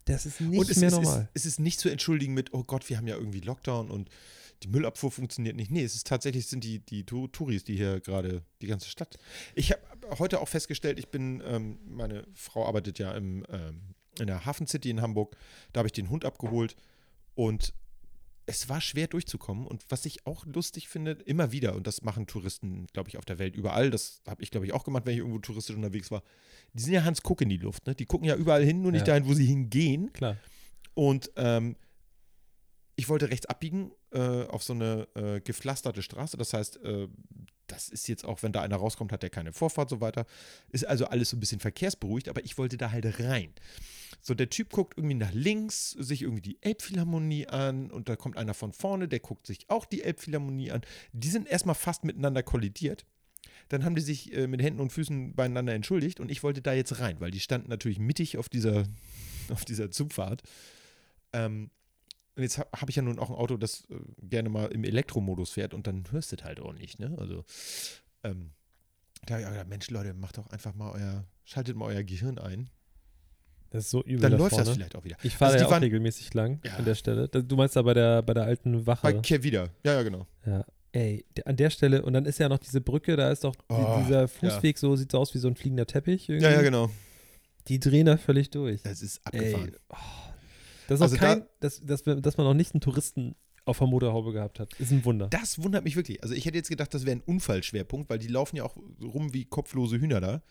Das ist nicht und es mehr ist, normal. Es, es ist nicht zu entschuldigen mit, oh Gott, wir haben ja irgendwie Lockdown und die Müllabfuhr funktioniert nicht. Nee, es ist tatsächlich, sind die, die Touris, die hier gerade die ganze Stadt. Ich habe heute auch festgestellt, ich bin, ähm, meine Frau arbeitet ja im, ähm, in der Hafen City in Hamburg. Da habe ich den Hund abgeholt und es war schwer durchzukommen. Und was ich auch lustig finde, immer wieder, und das machen Touristen, glaube ich, auf der Welt überall, das habe ich, glaube ich, auch gemacht, wenn ich irgendwo touristisch unterwegs war, die sind ja Hans Kuck in die Luft. Ne? Die gucken ja überall hin, nur nicht Ja. dahin, wo sie hingehen. Klar. Und ähm, ich wollte rechts abbiegen äh, auf so eine äh, gepflasterte Straße. Das heißt, äh, das ist jetzt auch, wenn da einer rauskommt, hat der keine Vorfahrt so weiter. Ist also alles so ein bisschen verkehrsberuhigt, aber ich wollte da halt rein. So, der Typ guckt irgendwie nach links, sich irgendwie die Elbphilharmonie an und da kommt einer von vorne, der guckt sich auch die Elbphilharmonie an. Die sind erstmal fast miteinander kollidiert. Dann haben die sich äh, mit Händen und Füßen beieinander entschuldigt und ich wollte da jetzt rein, weil die standen natürlich mittig auf dieser, auf dieser Zugfahrt. Ähm, und jetzt habe hab ich ja nun auch ein Auto, das äh, gerne mal im Elektromodus fährt und dann hörst du das halt auch nicht, ne? Also, ähm, da habe ich auch gedacht, Mensch, Leute, macht doch einfach mal euer, schaltet mal euer Gehirn ein. Das ist so übel. Dann da läuft das vorne. vielleicht auch wieder. Ich fahre Also ja auch regelmäßig lang Ja. an der Stelle. Du meinst da bei der, bei der alten Wache. Bei Kehr wieder. Ja, ja, genau. Ja. Ey, an der Stelle, und dann ist ja noch diese Brücke, da ist doch Oh, dieser Fußweg, so sieht so aus wie so ein fliegender Teppich. Irgendwie. Ja, ja, genau. Die drehen da völlig durch. Das ist Ey, abgefahren. oh. Das ist Also auch kein, dass, dass, wir, dass man noch nicht einen Touristen auf der Motorhaube gehabt hat. Ist ein Wunder. Das wundert mich wirklich. Also ich hätte jetzt gedacht, das wäre ein Unfallschwerpunkt, weil die laufen ja auch rum wie kopflose Hühner da.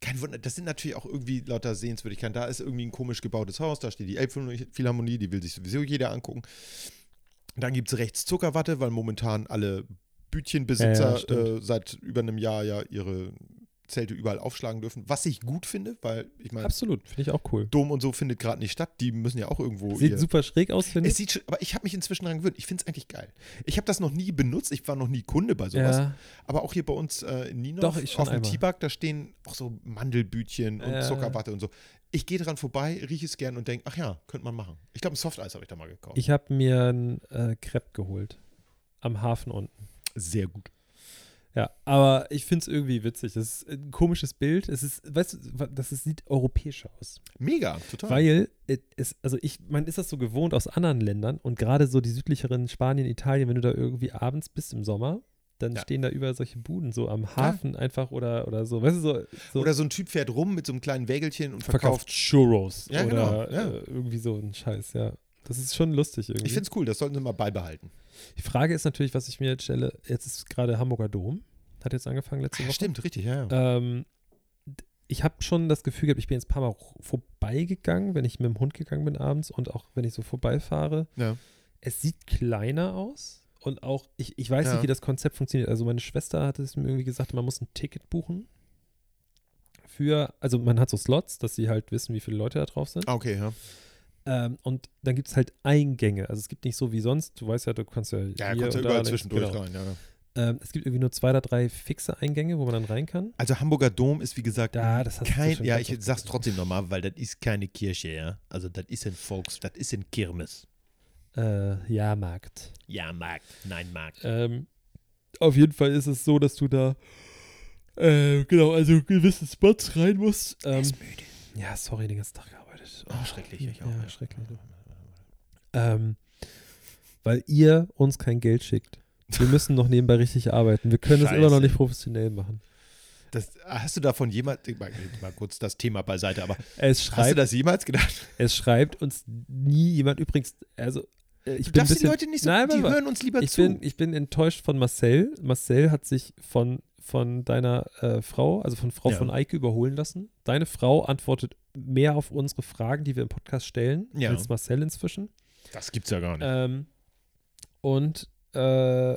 Kein Wunder, das sind natürlich auch irgendwie lauter Sehenswürdigkeiten. Da ist irgendwie ein komisch gebautes Haus, da steht die Elbphilharmonie, die will sich sowieso jeder angucken. Dann gibt es rechts Zuckerwatte, weil momentan alle Bütchenbesitzer Ja, ja, äh, seit über einem Jahr ja ihre Zelte überall aufschlagen dürfen. Was ich gut finde, weil ich meine, Absolut, finde ich auch cool. Dom und so findet gerade nicht statt. Die müssen ja auch irgendwo. Sieht super schräg aus, finde es ich. sieht aber ich habe mich inzwischen daran gewöhnt. Ich finde es eigentlich geil. Ich habe das noch nie benutzt. Ich war noch nie Kunde bei sowas. Ja, Aber auch hier bei uns äh, in Nienhof Doch, auf dem. T-Bag, da stehen auch so Mandelbütchen und Ja. Zuckerwatte und so. Ich gehe dran vorbei, rieche es gern und denke, ach ja, könnte man machen. Ich glaube, ein Softeis habe ich da mal gekauft. ich habe mir ein äh, Crepe geholt. Am Hafen unten. Sehr gut. Ja, aber ich finde es irgendwie witzig. Das ist ein komisches Bild. Es ist, weißt du, das ist, sieht europäisch aus. Mega, total. Weil es, also ich, man ist das so gewohnt aus anderen Ländern und gerade so die südlicheren Spanien, Italien, wenn du da irgendwie abends bist im Sommer, dann Ja. stehen da überall solche Buden so am Hafen einfach oder, oder so. Weißt du, so, so Oder so ein Typ fährt rum mit so einem kleinen Wägelchen und verkauft verkauft. Churros Ja, oder genau, ja. Äh, irgendwie so ein Scheiß, ja. Das ist schon lustig irgendwie. Ich finde es cool, das sollten sie mal beibehalten. Die Frage ist natürlich, was ich mir jetzt stelle, jetzt ist gerade Hamburger Dom, hat jetzt angefangen letzte Ah, Woche. stimmt, richtig, ja. ja. Ähm, ich habe schon das Gefühl gehabt, ich bin jetzt ein paar Mal vorbeigegangen, wenn ich mit dem Hund gegangen bin abends und auch wenn ich so vorbeifahre. ja. Es sieht kleiner aus und auch, ich, ich weiß Ja. nicht, wie das Konzept funktioniert. Also meine Schwester hat es mir irgendwie gesagt, man muss ein Ticket buchen. Für, also man hat so Slots, dass sie halt wissen, wie viele Leute da drauf sind. Ah, okay, ja. Ähm, und dann gibt es halt Eingänge. Also es gibt nicht so wie sonst, du weißt ja, du kannst ja. Ja, hier da kannst da überall zwischendurch genau. rein, ja. Ähm, es gibt irgendwie nur zwei oder drei fixe Eingänge, wo man dann rein kann. Also Hamburger Dom ist wie gesagt Ja, du kein, ja, ich sag's trotzdem nochmal, weil das ist keine Kirche, ja. Also das ist ein Volks, das ist ein Kirmes. Äh, Jahrmarkt. Ja, Markt, nein, Markt. Ähm, auf jeden Fall ist es so, dass du da äh, genau, also gewisse Spots rein musst. Ähm, müde. ja, sorry, den ganzen Tag gearbeitet. Oh, schrecklich, ich auch. Ja, schrecklich. Ähm, weil ihr uns kein Geld schickt. Wir müssen noch nebenbei richtig arbeiten. Wir können es immer noch Scheiße. nicht professionell machen. Das, hast du davon jemals, mal, mal kurz das Thema beiseite, aber Es hast du schreibt, das jemals gedacht? es schreibt uns nie jemand übrigens, also äh, ich Du bin darfst die bisschen, Leute nicht so, Nein, die hören uns lieber ich zu. bin, ich bin enttäuscht von Marcel. Marcel hat sich von, von deiner äh, Frau, also von Frau Ja. von Eike, überholen lassen. Deine Frau antwortet mehr auf unsere Fragen, die wir im Podcast stellen, Ja. als Marcel inzwischen. Das gibt's ja gar nicht. Ähm, und äh,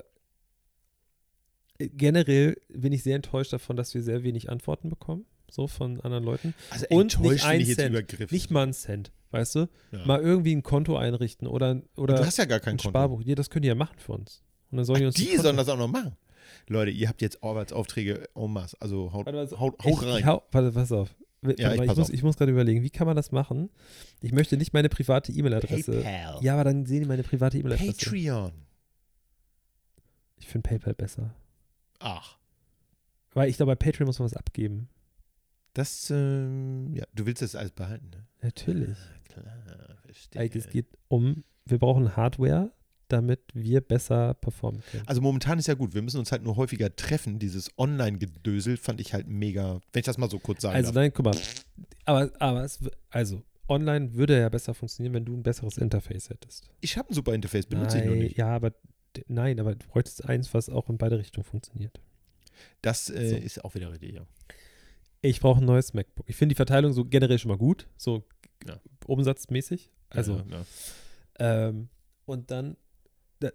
generell bin ich sehr enttäuscht davon, dass wir sehr wenig Antworten bekommen, so von anderen Leuten. also und nicht ein Cent. Nicht mal einen Cent, weißt du? Ja. Mal irgendwie ein Konto einrichten oder, oder du hast ja gar kein ein Konto. Sparbuch. Ja, das könnt ihr ja machen für uns. Und dann sollen die Ach, uns die sollen das auch noch machen. Leute, ihr habt jetzt Arbeitsaufträge en masse. Also haut, haut, haut rein. Hau, warte, pass auf. Ja, ich ich, muss, ich muss gerade überlegen, wie kann man das machen? Ich möchte nicht meine private E-Mail-Adresse. PayPal. Ja, aber dann sehen die meine private E-Mail-Adresse. Patreon. Ich finde PayPal besser. Ach. Weil ich glaube, bei Patreon muss man was abgeben. Das, ähm, ja, du willst das alles behalten, ne? Natürlich. Klar, verstehe. Eigentlich, es geht um, wir brauchen Hardware, damit wir besser performen können. Also momentan ist ja gut, wir müssen uns halt nur häufiger treffen. Dieses Online-Gedösel fand ich halt mega, wenn ich das mal so kurz sagen Also darf. nein, guck mal. Aber, aber es, also, online würde ja besser funktionieren, wenn du ein besseres Interface hättest. Ich habe ein super Interface, benutze ich nein, noch nicht. Ja, aber nein, aber du bräuchtest eins, was auch in beide Richtungen funktioniert. Das äh, So. ist auch wieder richtig, ja. Ich brauche ein neues MacBook. Ich finde die Verteilung so generell schon mal gut, so Ja. umsatzmäßig. Also, ja, ja. ähm, und dann, da-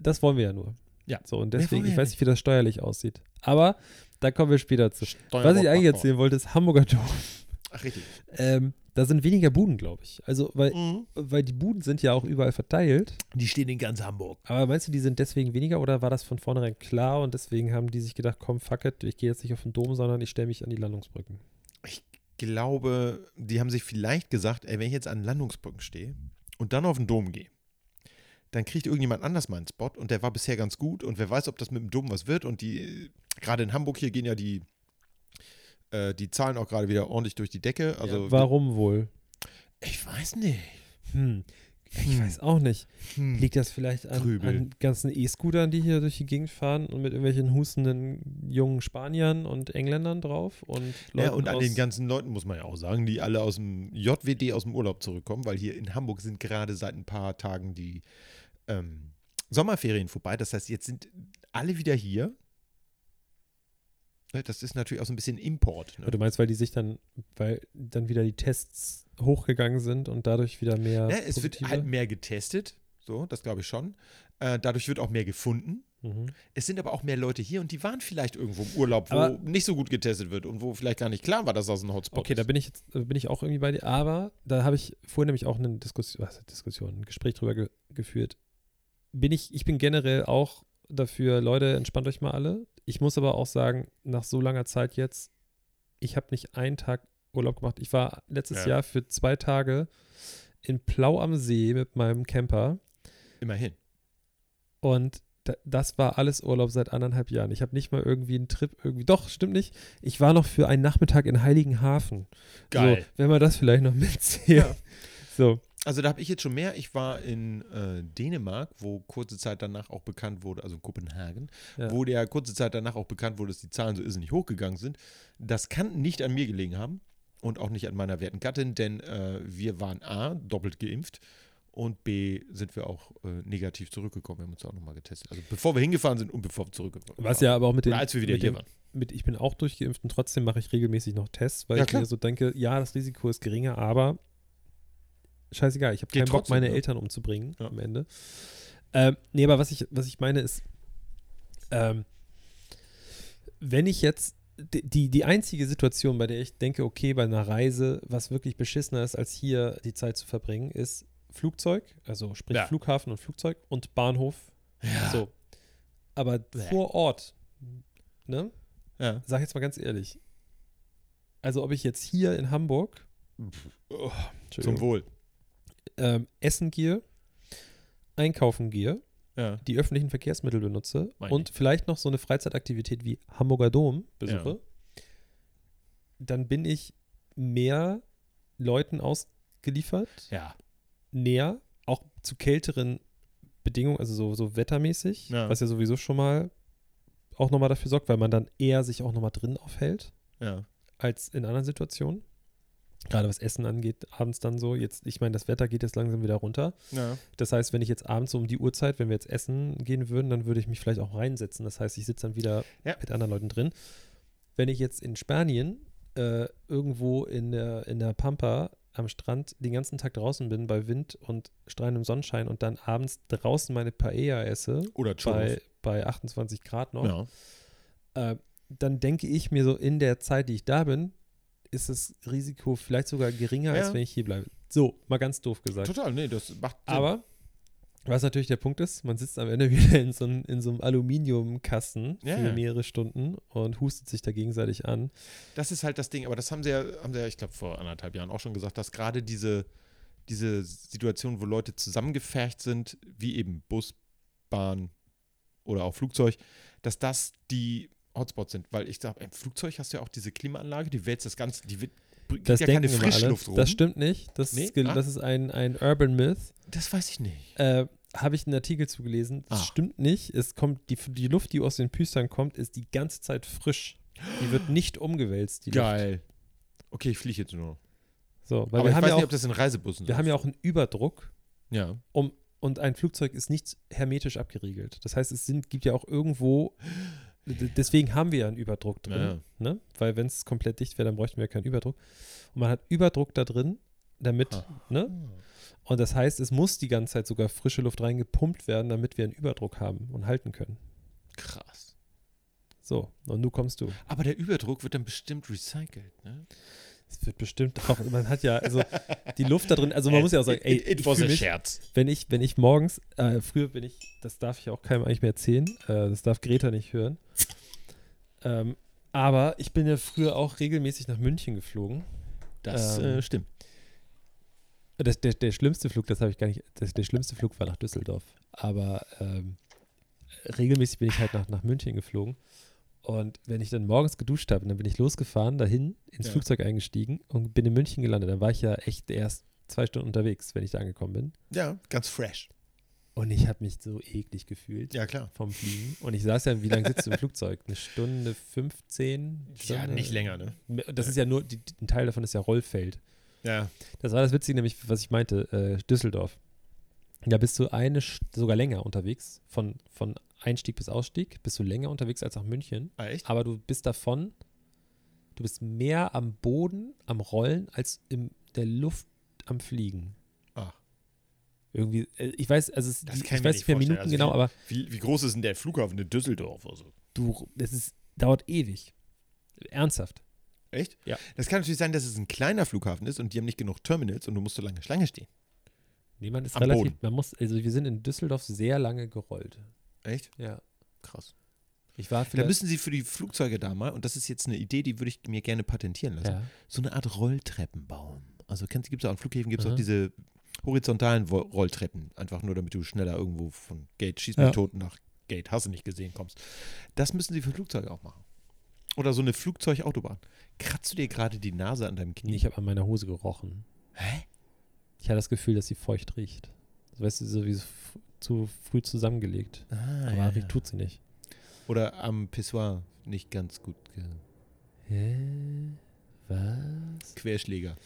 das wollen wir ja nur. Ja. So, und deswegen, ich weiß nicht, wie das steuerlich aussieht. Aber da kommen wir später zu. Was ich eigentlich erzählen wollte, ist Hamburger Dom. Ach, richtig. Ähm, da sind weniger Buden, glaube ich. Also, weil, Mhm. weil die Buden sind ja auch überall verteilt. Die stehen in ganz Hamburg. Aber meinst du, die sind deswegen weniger oder war das von vornherein klar und deswegen haben die sich gedacht, komm, fuck it, ich gehe jetzt nicht auf den Dom, sondern ich stelle mich an die Landungsbrücken? Ich glaube, die haben sich vielleicht gesagt, ey, wenn ich jetzt an Landungsbrücken stehe und dann auf den Dom gehe, dann kriegt irgendjemand anders mal einen Spot und der war bisher ganz gut und wer weiß, ob das mit dem Dom was wird und die, gerade in Hamburg hier gehen ja die, äh, die Zahlen auch gerade wieder ordentlich durch die Decke. Also, ja, warum wohl? Ich weiß nicht. Hm. Ich Hm. weiß auch nicht. Hm. Liegt das vielleicht an, an ganzen E-Scootern, die hier durch die Gegend fahren und mit irgendwelchen hustenden jungen Spaniern und Engländern drauf? Und Ja, und an den ganzen Leuten muss man ja auch sagen, die alle aus dem JWD aus dem Urlaub zurückkommen, weil hier in Hamburg sind gerade seit ein paar Tagen die ähm, Sommerferien vorbei. Das heißt, jetzt sind alle wieder hier. Ne, Das ist natürlich auch so ein bisschen Import. Ne? Du meinst, weil die sich dann, weil dann wieder die Tests hochgegangen sind und dadurch wieder mehr. Ja, es wird Positive? halt mehr getestet, so, das glaube ich schon. Äh, dadurch wird auch mehr gefunden. Mhm. Es sind aber auch mehr Leute hier und die waren vielleicht irgendwo im Urlaub, wo Aber- nicht so gut getestet wird und wo vielleicht gar nicht klar war, dass das ein Hotspot Okay, ist. da bin ich jetzt, bin ich auch irgendwie bei dir. Aber da habe ich vorhin nämlich auch eine Diskussion, was, Diskussion, ein Gespräch drüber ge geführt. Bin ich, ich bin generell auch dafür, Leute, entspannt euch mal alle. Ich muss aber auch sagen, nach so langer Zeit jetzt, ich habe nicht einen Tag Urlaub gemacht. Ich war letztes Ja. Jahr für zwei Tage in Plau am See mit meinem Camper Immerhin. und da, das war alles Urlaub seit anderthalb Jahren. Ich habe nicht mal irgendwie einen Trip irgendwie. Doch, stimmt nicht. Ich war noch für einen Nachmittag in Heiligenhafen. Geil. So, wenn man das vielleicht noch mitzählt. Ja. So. Also da habe ich jetzt schon mehr. Ich war in äh, Dänemark, wo kurze Zeit danach auch bekannt wurde, also in Kopenhagen, Ja. wo der kurze Zeit danach auch bekannt wurde, dass die Zahlen so irrsinnig hochgegangen sind. Das kann nicht an mir gelegen haben und auch nicht an meiner werten Gattin, denn äh, wir waren A, doppelt geimpft und B, sind wir auch äh, negativ zurückgekommen. Wir haben uns auch nochmal getestet. Also bevor wir hingefahren sind und bevor wir zurückgekommen Was ja aber auch mit den. Oder als wir wieder mit hier dem, waren. Mit, ich bin auch durchgeimpft und trotzdem mache ich regelmäßig noch Tests, weil Ja, ich klar. mir so denke, ja, das Risiko ist geringer, aber scheißegal, ich habe keinen Bock, meine ne? Eltern umzubringen Ja. am Ende. Ähm, nee, aber was ich, was ich meine ist, ähm, wenn ich jetzt die- die, einzige Situation, bei der ich denke, okay, bei einer Reise, was wirklich beschissener ist, als hier die Zeit zu verbringen, ist Flugzeug, also sprich Ja. Flughafen und Flugzeug und Bahnhof. So. Aber vor Ort, ne? Ja. Sag jetzt mal ganz ehrlich. Also, ob ich jetzt hier in Hamburg oh, Zum Wohl. Ähm, essen gehe, einkaufen gehe, Ja. die öffentlichen Verkehrsmittel benutze Meine und vielleicht noch so eine Freizeitaktivität wie Hamburger Dom besuche, dann bin ich mehr Leuten ausgeliefert, Ja. näher, auch zu kälteren Bedingungen, also so, so wettermäßig, Ja. was ja sowieso schon mal auch nochmal dafür sorgt, weil man dann eher sich auch nochmal drin aufhält Ja. als in anderen Situationen. Gerade was Essen angeht, abends dann so. Jetzt, ich meine, das Wetter geht jetzt langsam wieder runter. Ja. Das heißt, wenn ich jetzt abends so um die Uhrzeit, wenn wir jetzt essen gehen würden, dann würde ich mich vielleicht auch reinsetzen. Das heißt, ich sitze dann wieder Ja. mit anderen Leuten drin. Wenn ich jetzt in Spanien äh, irgendwo in der, in der Pampa am Strand den ganzen Tag draußen bin bei Wind und strahlendem Sonnenschein und dann abends draußen meine Paella esse Oder bei, bei 28 Grad noch, Ja. äh, dann denke ich mir so, in der Zeit, die ich da bin, ist das Risiko vielleicht sogar geringer, Ja. als wenn ich hier bleibe. So, mal ganz doof gesagt. Total, nee, das macht Sinn. Aber was natürlich der Punkt ist, man sitzt am Ende wieder in so, einem- in so einem Aluminiumkasten Ja, für mehrere Stunden und hustet sich da gegenseitig an. Das ist halt das Ding, aber das haben sie ja, haben sie ja ich glaube, vor anderthalb Jahren auch schon gesagt, dass gerade diese, diese Situation, wo Leute zusammengefercht sind, wie eben Bus, Bahn oder auch Flugzeug, dass das die Hotspots sind. Weil ich glaube, im Flugzeug hast du ja auch diese Klimaanlage, die wälzt das Ganze, die wird, Das ja keine. Frischluft rum. Das stimmt nicht. Das, Nee? ist, Ah. das ist ein, ein Urban Myth. Das weiß ich nicht. Äh, Habe ich einen Artikel zugelesen. Das Ah. stimmt nicht. Es kommt, die, die Luft, die aus den Püstern kommt, ist die ganze Zeit frisch. Die wird nicht umgewälzt, die Luft. Geil. Okay, ich fliege jetzt nur noch. So, weil aber wir ich haben weiß ja nicht, auch, ob das in Reisebussen wir so haben ja ist. auch einen Überdruck Ja. um, und ein Flugzeug ist nicht hermetisch abgeriegelt. Das heißt, es sind, gibt ja auch irgendwo, deswegen haben wir ja einen Überdruck drin, Ja. Ne? weil wenn es komplett dicht wäre, dann bräuchten wir keinen Überdruck. Und man hat Überdruck da drin, damit, Ah. ne? Und das heißt, es muss die ganze Zeit sogar frische Luft reingepumpt werden, damit wir einen Überdruck haben und halten können. Krass. So, und nun kommst du. Aber der Überdruck wird dann bestimmt recycelt, ne? Es wird bestimmt auch, man hat ja, also die Luft da drin, also man muss ja auch sagen, ey, it, it ich was a mich, scherz. wenn ich, wenn ich morgens, äh, früher bin ich, das darf ich auch keinem eigentlich mehr erzählen, äh, das darf Greta nicht hören. Ähm, aber ich bin ja früher auch regelmäßig nach München geflogen. Das Ähm, äh, stimmt. Das, der, der schlimmste Flug, das habe ich gar nicht, das, der schlimmste Flug war nach Düsseldorf. Aber ähm, regelmäßig bin ich halt nach, nach München geflogen. Und wenn ich dann morgens geduscht habe, dann bin ich losgefahren, dahin, ins Ja. Flugzeug eingestiegen und bin in München gelandet. Dann war ich ja echt erst zwei Stunden unterwegs, wenn ich da angekommen bin. Ja, ganz fresh. Und ich habe mich so eklig gefühlt Ja, klar. vom Fliegen. Und ich saß ja, wie lange sitzt du im Flugzeug? Eine Stunde 15? Ja, Stunde? nicht länger, ne? Das ist ja nur, die, ein Teil davon ist ja Rollfeld. Ja. Das war das Witzige, nämlich, was ich meinte, äh, Düsseldorf. Da bist du eine, sogar länger unterwegs. Von, von Einstieg bis Ausstieg bist du länger unterwegs als nach München. Ah, echt? Aber du bist davon, du bist mehr am Boden, am Rollen, als in der Luft am Fliegen. Ach. Irgendwie, äh, ich weiß, also es, ich ich weiß nicht mehr. Minuten Also genau, wie- aber Wie, wie groß ist denn der Flughafen in Düsseldorf? Also? du, das ist, dauert ewig. Ernsthaft. Echt? Ja. Das kann natürlich sein, dass es ein kleiner Flughafen ist und die haben nicht genug Terminals und du musst so lange Schlange stehen. Nee, man ist Am relativ, Boden. man muss, also wir sind in Düsseldorf sehr lange gerollt. Echt? Ja. Krass. Ich war Da müssen sie für die Flugzeuge da mal, und das ist jetzt eine Idee, die würde ich mir gerne patentieren lassen, ja. so eine Art Rolltreppen bauen. Also gibt es auch an Flughäfen gibt es auch diese horizontalen Rolltreppen, einfach nur damit du schneller irgendwo von Gate schieß mich Ja. tot nach Gate, hast du nicht gesehen, kommst. Das müssen sie für Flugzeuge auch machen. Oder so eine Flugzeugautobahn. Kratzt du dir gerade die Nase an deinem Knie? Nee, ich habe an meiner Hose gerochen. Hä? Ich hatte das Gefühl, dass sie feucht riecht. Weißt du, so wie zu früh zusammengelegt. Ah, Aber ja, ja. tut sie nicht. Oder am Pissoir nicht ganz gut. Hä? Was? Querschläger.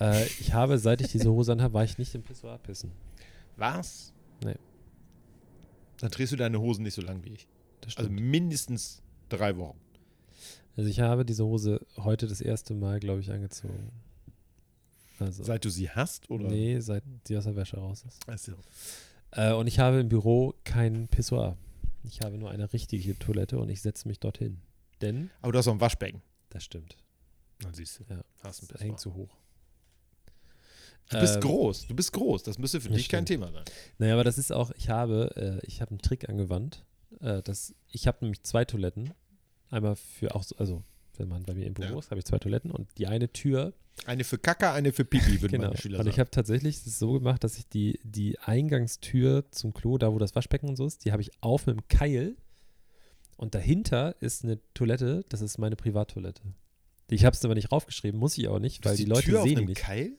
Äh, ich habe, seit ich diese Hose anhabe, war ich nicht im Pissoir pissen. Was? Nee. Dann drehst du deine Hosen nicht so lang wie ich. Das Also mindestens drei Wochen. Also, ich habe diese Hose heute das erste Mal, glaube ich, angezogen. Also, Seit du sie hast? Oder? nee, seit sie aus der Wäsche raus ist. Ach so. Äh, und ich habe im Büro kein Pissoir. Ich habe nur eine richtige Toilette und ich setze mich dorthin. Denn, Aber du hast auch ein Waschbecken. das stimmt, Dann siehst du. Ja. Hast ein Pissoir. hängt zu hoch. Du bist Ähm, groß. Du bist groß. Das müsste für das dich kein stimmt. Thema sein. Naja, aber das ist auch, ich habe, äh, ich habe einen Trick angewandt. Äh, das, ich habe nämlich zwei Toiletten. Einmal für auch, so, also wenn man bei mir im Büro Ja. ist, habe ich zwei Toiletten und die eine Tür, Eine für Kaka, eine für Pipi, würden genau. meine Schüler Und ich sagen. habe tatsächlich es so gemacht, dass ich die, die Eingangstür zum Klo, da wo das Waschbecken und so ist, die habe ich auf mit dem Keil und dahinter ist eine Toilette, das ist meine Privattoilette. Ich habe es aber nicht raufgeschrieben, muss ich auch nicht, weil hast die, Leute Tür auf sehen die einem nicht. Keil?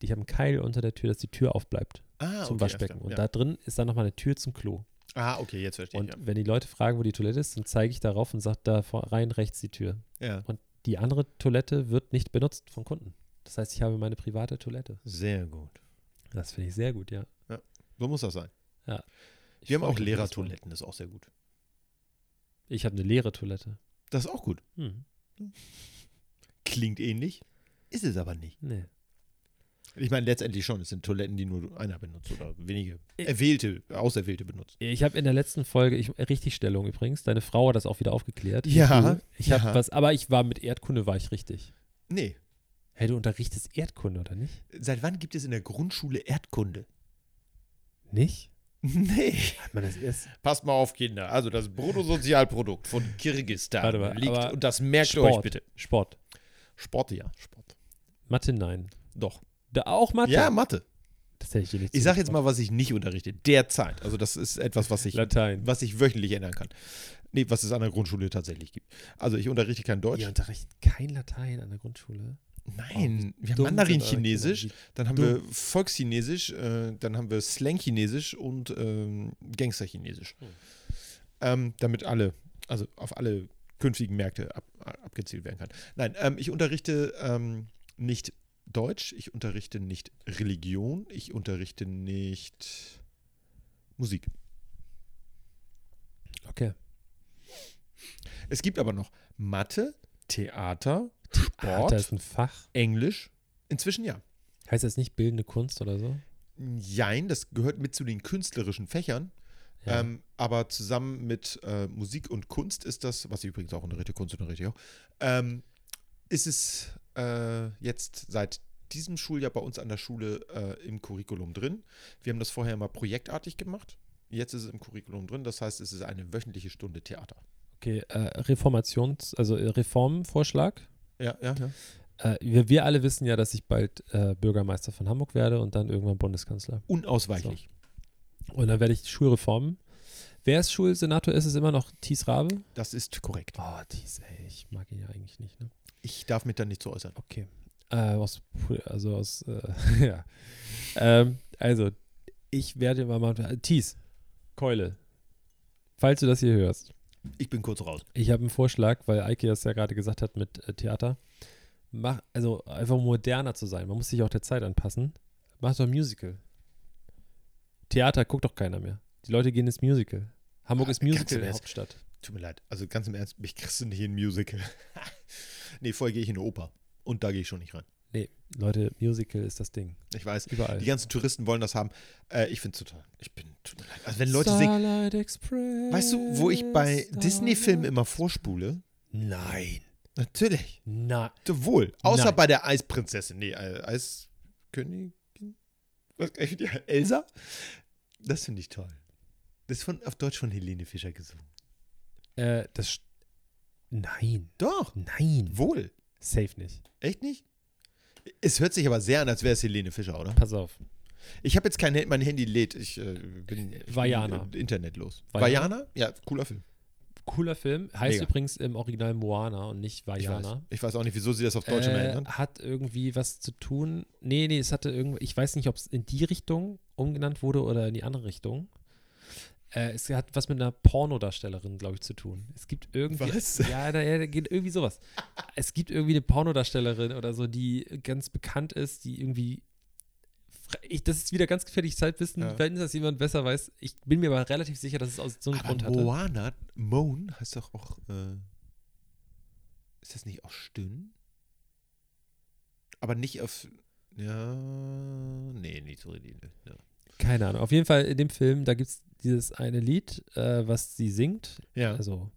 Ich habe einen Keil unter der Tür, dass die Tür aufbleibt Ah, zum okay, Waschbecken. alles Und klar. da drin ist dann nochmal eine Tür zum Klo. Ja. Ah, okay, jetzt verstehe Und ich. wenn die Leute fragen, wo die Toilette ist, dann zeige ich darauf und sage da vor- rein rechts die Tür. Ja. ja. Die andere Toilette wird nicht benutzt von Kunden. Das heißt, ich habe meine private Toilette. Sehr gut. Das finde ich sehr gut, ja. So muss das sein. Ich Wir haben auch Lehrertoiletten, das ist auch sehr gut. Ich habe eine leere Toilette. Das ist auch gut. Hm. Klingt ähnlich, ist es aber nicht. Nee. Ich meine, letztendlich schon. Es sind Toiletten, die nur einer benutzt oder wenige Ich- erwählte, auserwählte benutzt. Ich habe in der letzten Folge, ich, Richtigstellung übrigens, deine Frau hat das auch wieder aufgeklärt. Ja. Ich habe ja. was, aber ich war mit Erdkunde, war ich richtig. Nee. Hey, du unterrichtest Erdkunde, oder nicht? Seit wann gibt es in der Grundschule Erdkunde? Nicht? Nee. Hat man das erst? Passt mal auf, Kinder. Also das Bruttosozialprodukt von Kirgisistan Warte mal, liegt, und das merkt ihr Sport. euch bitte. Sport. Sport, ja. Sport. Mathe, nein. Doch. Da auch Mathe? Ja, Mathe. Das hätte ich dir nicht Ich sage jetzt mal, was ich nicht unterrichte. Derzeit. Also das ist etwas, was ich, Latein. was ich wöchentlich ändern kann. Nee, was es an der Grundschule tatsächlich gibt. Also ich unterrichte kein Deutsch. Ihr unterrichtet kein Latein an der Grundschule. Nein, wir haben Mandarin-Chinesisch, dann haben Dumm. wir Volkschinesisch, äh, dann haben wir Slang-Chinesisch und ähm, Gangster-Chinesisch. Hm. Ähm, damit alle, also auf alle künftigen Märkte ab, abgezielt werden kann. Nein, ähm, ich unterrichte ähm, nicht Deutsch, ich unterrichte nicht Religion, ich unterrichte nicht Musik. Okay. Es gibt aber noch Mathe, Theater, Sport, da ist ein Fach. Englisch. Inzwischen ja. Heißt das nicht bildende Kunst oder so? Jein, das gehört mit zu den künstlerischen Fächern. Ja. Ähm, aber zusammen mit äh, Musik und Kunst ist das, was ich übrigens auch unterrichte, Kunst unterrichte ich auch, ähm, ist es äh, jetzt seit diesem Schuljahr bei uns an der Schule äh, im Curriculum drin. Wir haben das vorher mal projektartig gemacht. Jetzt ist es im Curriculum drin. Das heißt, es ist eine wöchentliche Stunde Theater. Okay, äh, Reformations-, also äh, Reformvorschlag. Ja, ja, ja. Äh, wir, wir alle wissen ja, dass ich bald äh, Bürgermeister von Hamburg werde und dann irgendwann Bundeskanzler. Unausweichlich. Und dann werde ich Schulreformen. Wer ist Schulsenator? Ist es immer noch Thies Rabe? Das ist korrekt. Oh, Thies, ey, ich mag ihn ja eigentlich nicht, ne? Ich darf mich da nicht zu äußern. Okay. Äh, aus, also aus, äh, ja. Ähm, also, ich werde mal mal, Thies, Keule, falls du das hier hörst. Ich bin kurz raus. Ich habe einen Vorschlag, weil Eike das ja gerade gesagt hat mit äh, Theater. Mach, also einfach moderner zu sein. Man muss sich auch der Zeit anpassen. Mach doch ein Musical. Theater guckt doch keiner mehr. Die Leute gehen ins Musical. Hamburg Ah, ist Musical Ernst. Hauptstadt. Tut mir leid. Also ganz im Ernst, mich kriegst du nicht in ein Musical. nee, vorher gehe ich in eine Oper. Und da gehe ich schon nicht rein. Nee, Leute, Musical ist das Ding. Ich weiß, Überall. die ganzen Touristen wollen das haben. Äh, ich finde es total. Ich bin, leid. Also wenn Leute singen. Starlight Express. Weißt du, wo ich bei Disney-Filmen immer vorspule? Nein. Natürlich. Na, Wohl. Außer Nein. bei der Eisprinzessin. Nee, Eiskönigin? Was, äh, Elsa? Das finde ich toll. Das ist von, auf Deutsch von Helene Fischer gesungen. äh, das. Nein. Doch. Nein. Wohl. Safe nicht. Echt nicht? Es hört sich aber sehr an, als wäre es Helene Fischer, oder? Pass auf. Ich habe jetzt kein Handy, mein Handy lädt. Ich äh, bin, ich Vajana. äh, internetlos. Vajana? Ja, cooler Film. Cooler Film. Heißt Mega. übrigens im Original Moana und nicht Ich. Vajana. ich weiß auch nicht, wieso sie das auf Deutsch Äh, ändern. hat irgendwie was zu tun. Nee, nee, es hatte irgendwie, ich weiß nicht, ob es in die Richtung umgenannt wurde oder in die andere Richtung. Äh, es hat was mit einer Pornodarstellerin, glaube ich, zu tun. Es gibt irgendwie. Was? Ja, da, ja, da geht irgendwie sowas. Es gibt irgendwie eine Pornodarstellerin oder so, die ganz bekannt ist, die irgendwie. Ich, das ist wieder ganz gefährliches Zeitwissen, Ja. wenn das jemand besser weiß. Ich bin mir aber relativ sicher, dass es aus so einem Aber Grund hatte. Moana, Moan heißt doch auch, äh, ist das nicht auch Stünn? Aber nicht auf, ja, nee, nicht so richtig. ne, Ja. Keine Ahnung. Auf jeden Fall in dem Film, da gibt es dieses eine Lied, äh, was sie singt. ja. Also,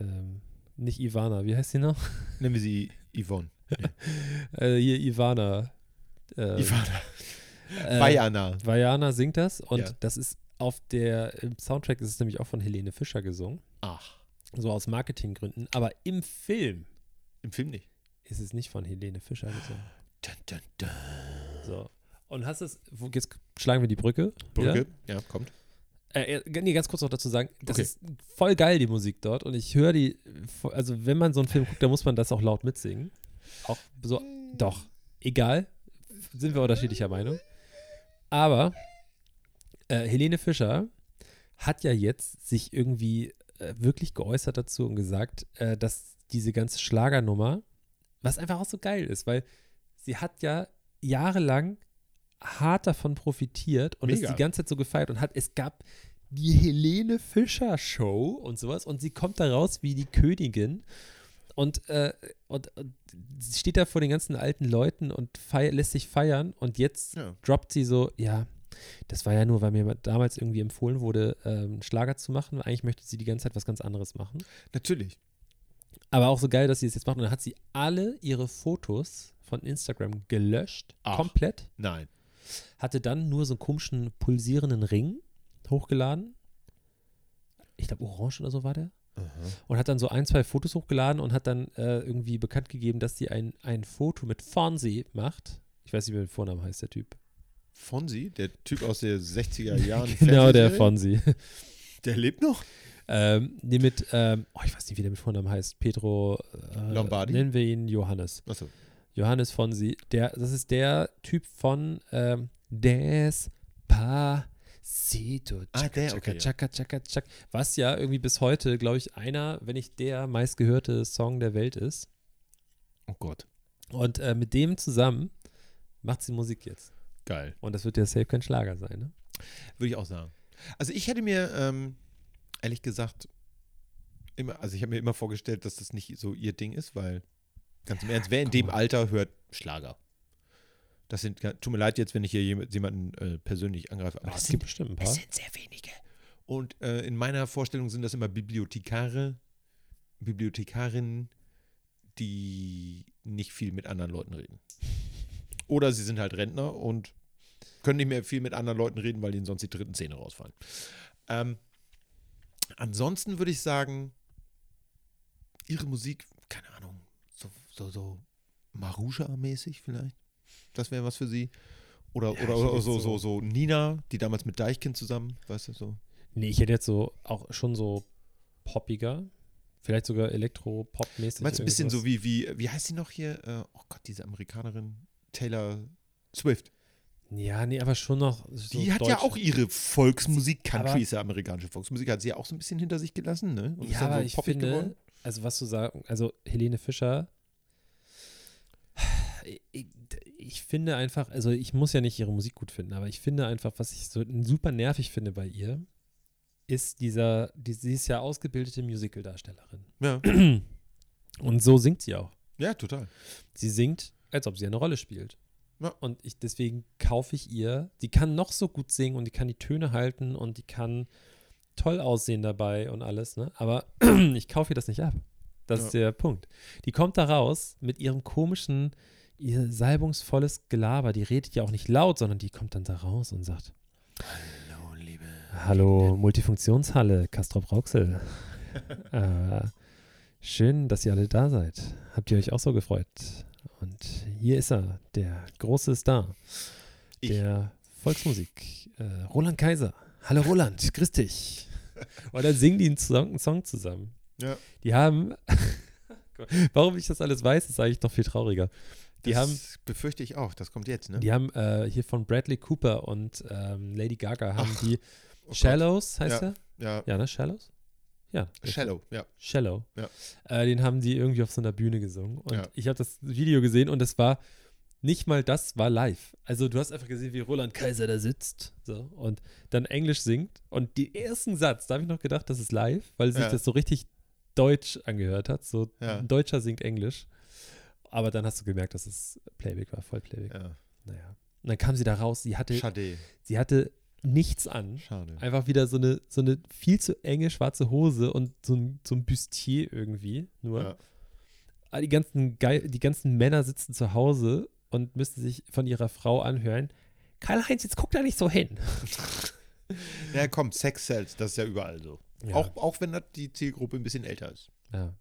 ähm, nicht Ivana, wie heißt sie noch? Nennen wir sie Yvonne. Äh, hier Ivana. Äh, Ivana. äh, Vajana. Vajana singt das und Ja. das ist auf der, im Soundtrack ist es nämlich auch von Helene Fischer gesungen. Ach. So aus Marketinggründen. Aber im Film Im Film nicht. ist es nicht von Helene Fischer gesungen. Dun, dun, dun. So. Und hast es, wo, jetzt schlagen wir die Brücke. Brücke? Ja, kommt. Äh, äh, nee, ganz kurz noch dazu sagen, das Okay. ist voll geil, die Musik dort. Und ich höre die, also wenn man so einen Film guckt, dann muss man das auch laut mitsingen. Auch so, doch, egal, sind wir unterschiedlicher Meinung. Aber äh, Helene Fischer hat ja jetzt sich irgendwie äh, wirklich geäußert dazu und gesagt, äh, dass diese ganze Schlagernummer, was einfach auch so geil ist, weil sie hat ja jahrelang hart davon profitiert und ist Mega. die ganze Zeit so gefeiert und hat, es gab die Helene Fischer Show und sowas und sie kommt da raus wie die Königin Und, äh, und, und sie steht da vor den ganzen alten Leuten und feier, lässt sich feiern und jetzt Ja. droppt sie so, ja, das war ja nur, weil mir damals irgendwie empfohlen wurde, ähm, Schlager zu machen. Eigentlich möchte sie die ganze Zeit was ganz anderes machen. Natürlich. Aber auch so geil, dass sie es jetzt macht. Und dann hat sie alle ihre Fotos von Instagram gelöscht, Ach. komplett. Nein. Hatte dann nur so einen komischen pulsierenden Ring hochgeladen. Ich glaube, orange oder so war der. Und hat dann so ein, zwei Fotos hochgeladen und hat dann äh, irgendwie bekannt gegeben, dass sie ein, ein Foto mit Fonzie macht. Ich weiß nicht, wie der Vorname heißt, der Typ. Fonsi, der Typ aus der 60er Jahren. genau, der Fonzie. Der lebt noch? ähm, nee, mit, ähm, oh, ich weiß nicht, wie der mit Vornamen heißt. Pedro äh, Lombardi? Nennen wir ihn Johannes. Achso. Johannes Fonsi. Der, das ist der Typ von ähm, Despacito. Ah, der, Chaka, okay, chaka, chaka, chaka. Was ja irgendwie bis heute, glaube ich, einer, wenn nicht der meistgehörte Song der Welt ist. Oh Gott. Und äh, mit dem zusammen macht sie Musik jetzt. Geil. Und das wird ja safe kein Schlager sein, ne? Würde ich auch sagen. Also ich hätte mir, ähm, ehrlich gesagt, immer, also ich habe mir immer vorgestellt, dass das nicht so ihr Ding ist, weil, ganz im Ernst, wer in dem. Alter hört Schlager? Das sind, tut mir leid jetzt, wenn ich hier jem- jemanden äh, persönlich angreife, aber das es sind, gibt bestimmt ein es paar. sind sehr wenige. Und äh, in meiner Vorstellung sind das immer Bibliothekare, Bibliothekarinnen, die nicht viel mit anderen Leuten reden. Oder sie sind halt Rentner und können nicht mehr viel mit anderen Leuten reden, weil ihnen sonst die dritten Zähne rausfallen. Ähm, ansonsten würde ich sagen, ihre Musik, keine Ahnung, so, so, Marusha-mäßig vielleicht. Das wäre was für sie. Oder, Ja, oder, oder so, so- so, Nina, die damals mit Deichkind zusammen, weißt du, so. Nee, ich hätte jetzt so auch schon so poppiger. Vielleicht sogar Elektro-Pop-mäßig. Du meinst ein bisschen so wie, wie, wie heißt sie noch hier? Äh, oh Gott, diese Amerikanerin, Taylor Swift. Ja, nee, aber schon noch. So Die hat ja deutsch- auch ihre Volksmusik, Country Aber- ist ja amerikanische Volksmusik, hat sie ja auch so ein bisschen hinter sich gelassen, ne? Und ist Ja, dann aber so ich finde, geworden. also was du sagen, also Helene Fischer, ich, ich finde einfach, also ich muss ja nicht ihre Musik gut finden, aber ich finde einfach, was ich so super nervig finde bei ihr, ist dieser, die, sie ist ja ausgebildete Musical-Darstellerin. Ja. Und so singt sie auch. ja, total. Sie singt, als ob sie eine Rolle spielt. Ja. Und ich, deswegen kaufe ich ihr, die kann noch so gut singen und die kann die Töne halten und die kann toll aussehen dabei und alles, ne? Aber ich kaufe ihr das nicht ab. Das ist der Punkt. Die kommt da raus mit ihrem komischen, ihr salbungsvolles Gelaber. Die redet ja auch nicht laut, sondern die kommt dann da raus und sagt: Hallo, liebe. Hallo, Multifunktionshalle, Castrop Rauxel. äh, schön, dass ihr alle da seid. Habt ihr euch auch so gefreut? Und hier ist er, der große Star Ich. der Volksmusik. Äh, Roland Kaiser. Hallo Roland, grüß dich. Und dann singen die einen Song, einen Song zusammen. Ja. Die haben, warum ich das alles weiß, ist eigentlich noch viel trauriger. Die das haben, befürchte ich auch, das kommt jetzt, ne? die haben äh, hier von Bradley Cooper und ähm, Lady Gaga haben Ach, die Oh. Shallows, heißt Ja. er? Ja, Ja, ne? Shallows? Ja. Shallow, ja. Shallow. Ja. Äh, den haben die irgendwie auf so einer Bühne gesungen. Und Ja. ich habe das Video gesehen und es war nicht mal das war live. Also du hast einfach gesehen, wie Roland Kaiser da sitzt so, und dann Englisch singt. Und den ersten Satz, da habe ich noch gedacht, das ist live, weil sich Ja. das so richtig deutsch angehört hat. So Ja. ein Deutscher singt Englisch. Aber dann hast du gemerkt, dass es Playback war, voll Playback. ja. Naja. Und dann kam sie da raus, sie hatte, Schade. sie hatte nichts an. Schade. Einfach wieder so eine, so eine viel zu enge schwarze Hose und so ein, so ein Bustier irgendwie. Nur. Ja. Aber Die, ganzen Geil, die ganzen Männer sitzen zu Hause und müssen sich von ihrer Frau anhören. Karl-Heinz, jetzt guck da nicht so hin. Ja, komm, Sex sells, das ist ja überall so. Ja. Auch, auch wenn das die Zielgruppe ein bisschen älter ist. Ja.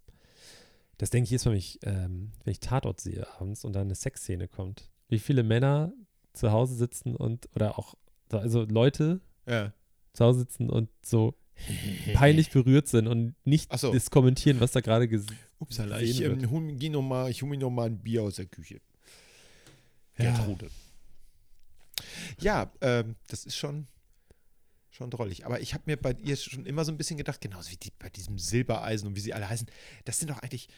Das denke ich jetzt, wenn ich, ähm, wenn ich Tatort sehe abends und da eine Sexszene kommt. Wie viele Männer zu Hause sitzen und, oder auch, also Leute Ja. zu Hause sitzen und so peinlich berührt sind und nicht so. das kommentieren, was da gerade gesehen Upsala, ich wird. ähm, hol, geh noch mal, ich hole mir noch mal ein Bier aus der Küche. Ja. Gertrude. Ja, ähm, das ist schon, schon drollig. Aber ich habe mir bei ihr schon immer so ein bisschen gedacht, genauso wie die, bei diesem Silbereisen und wie sie alle heißen, das sind doch eigentlich,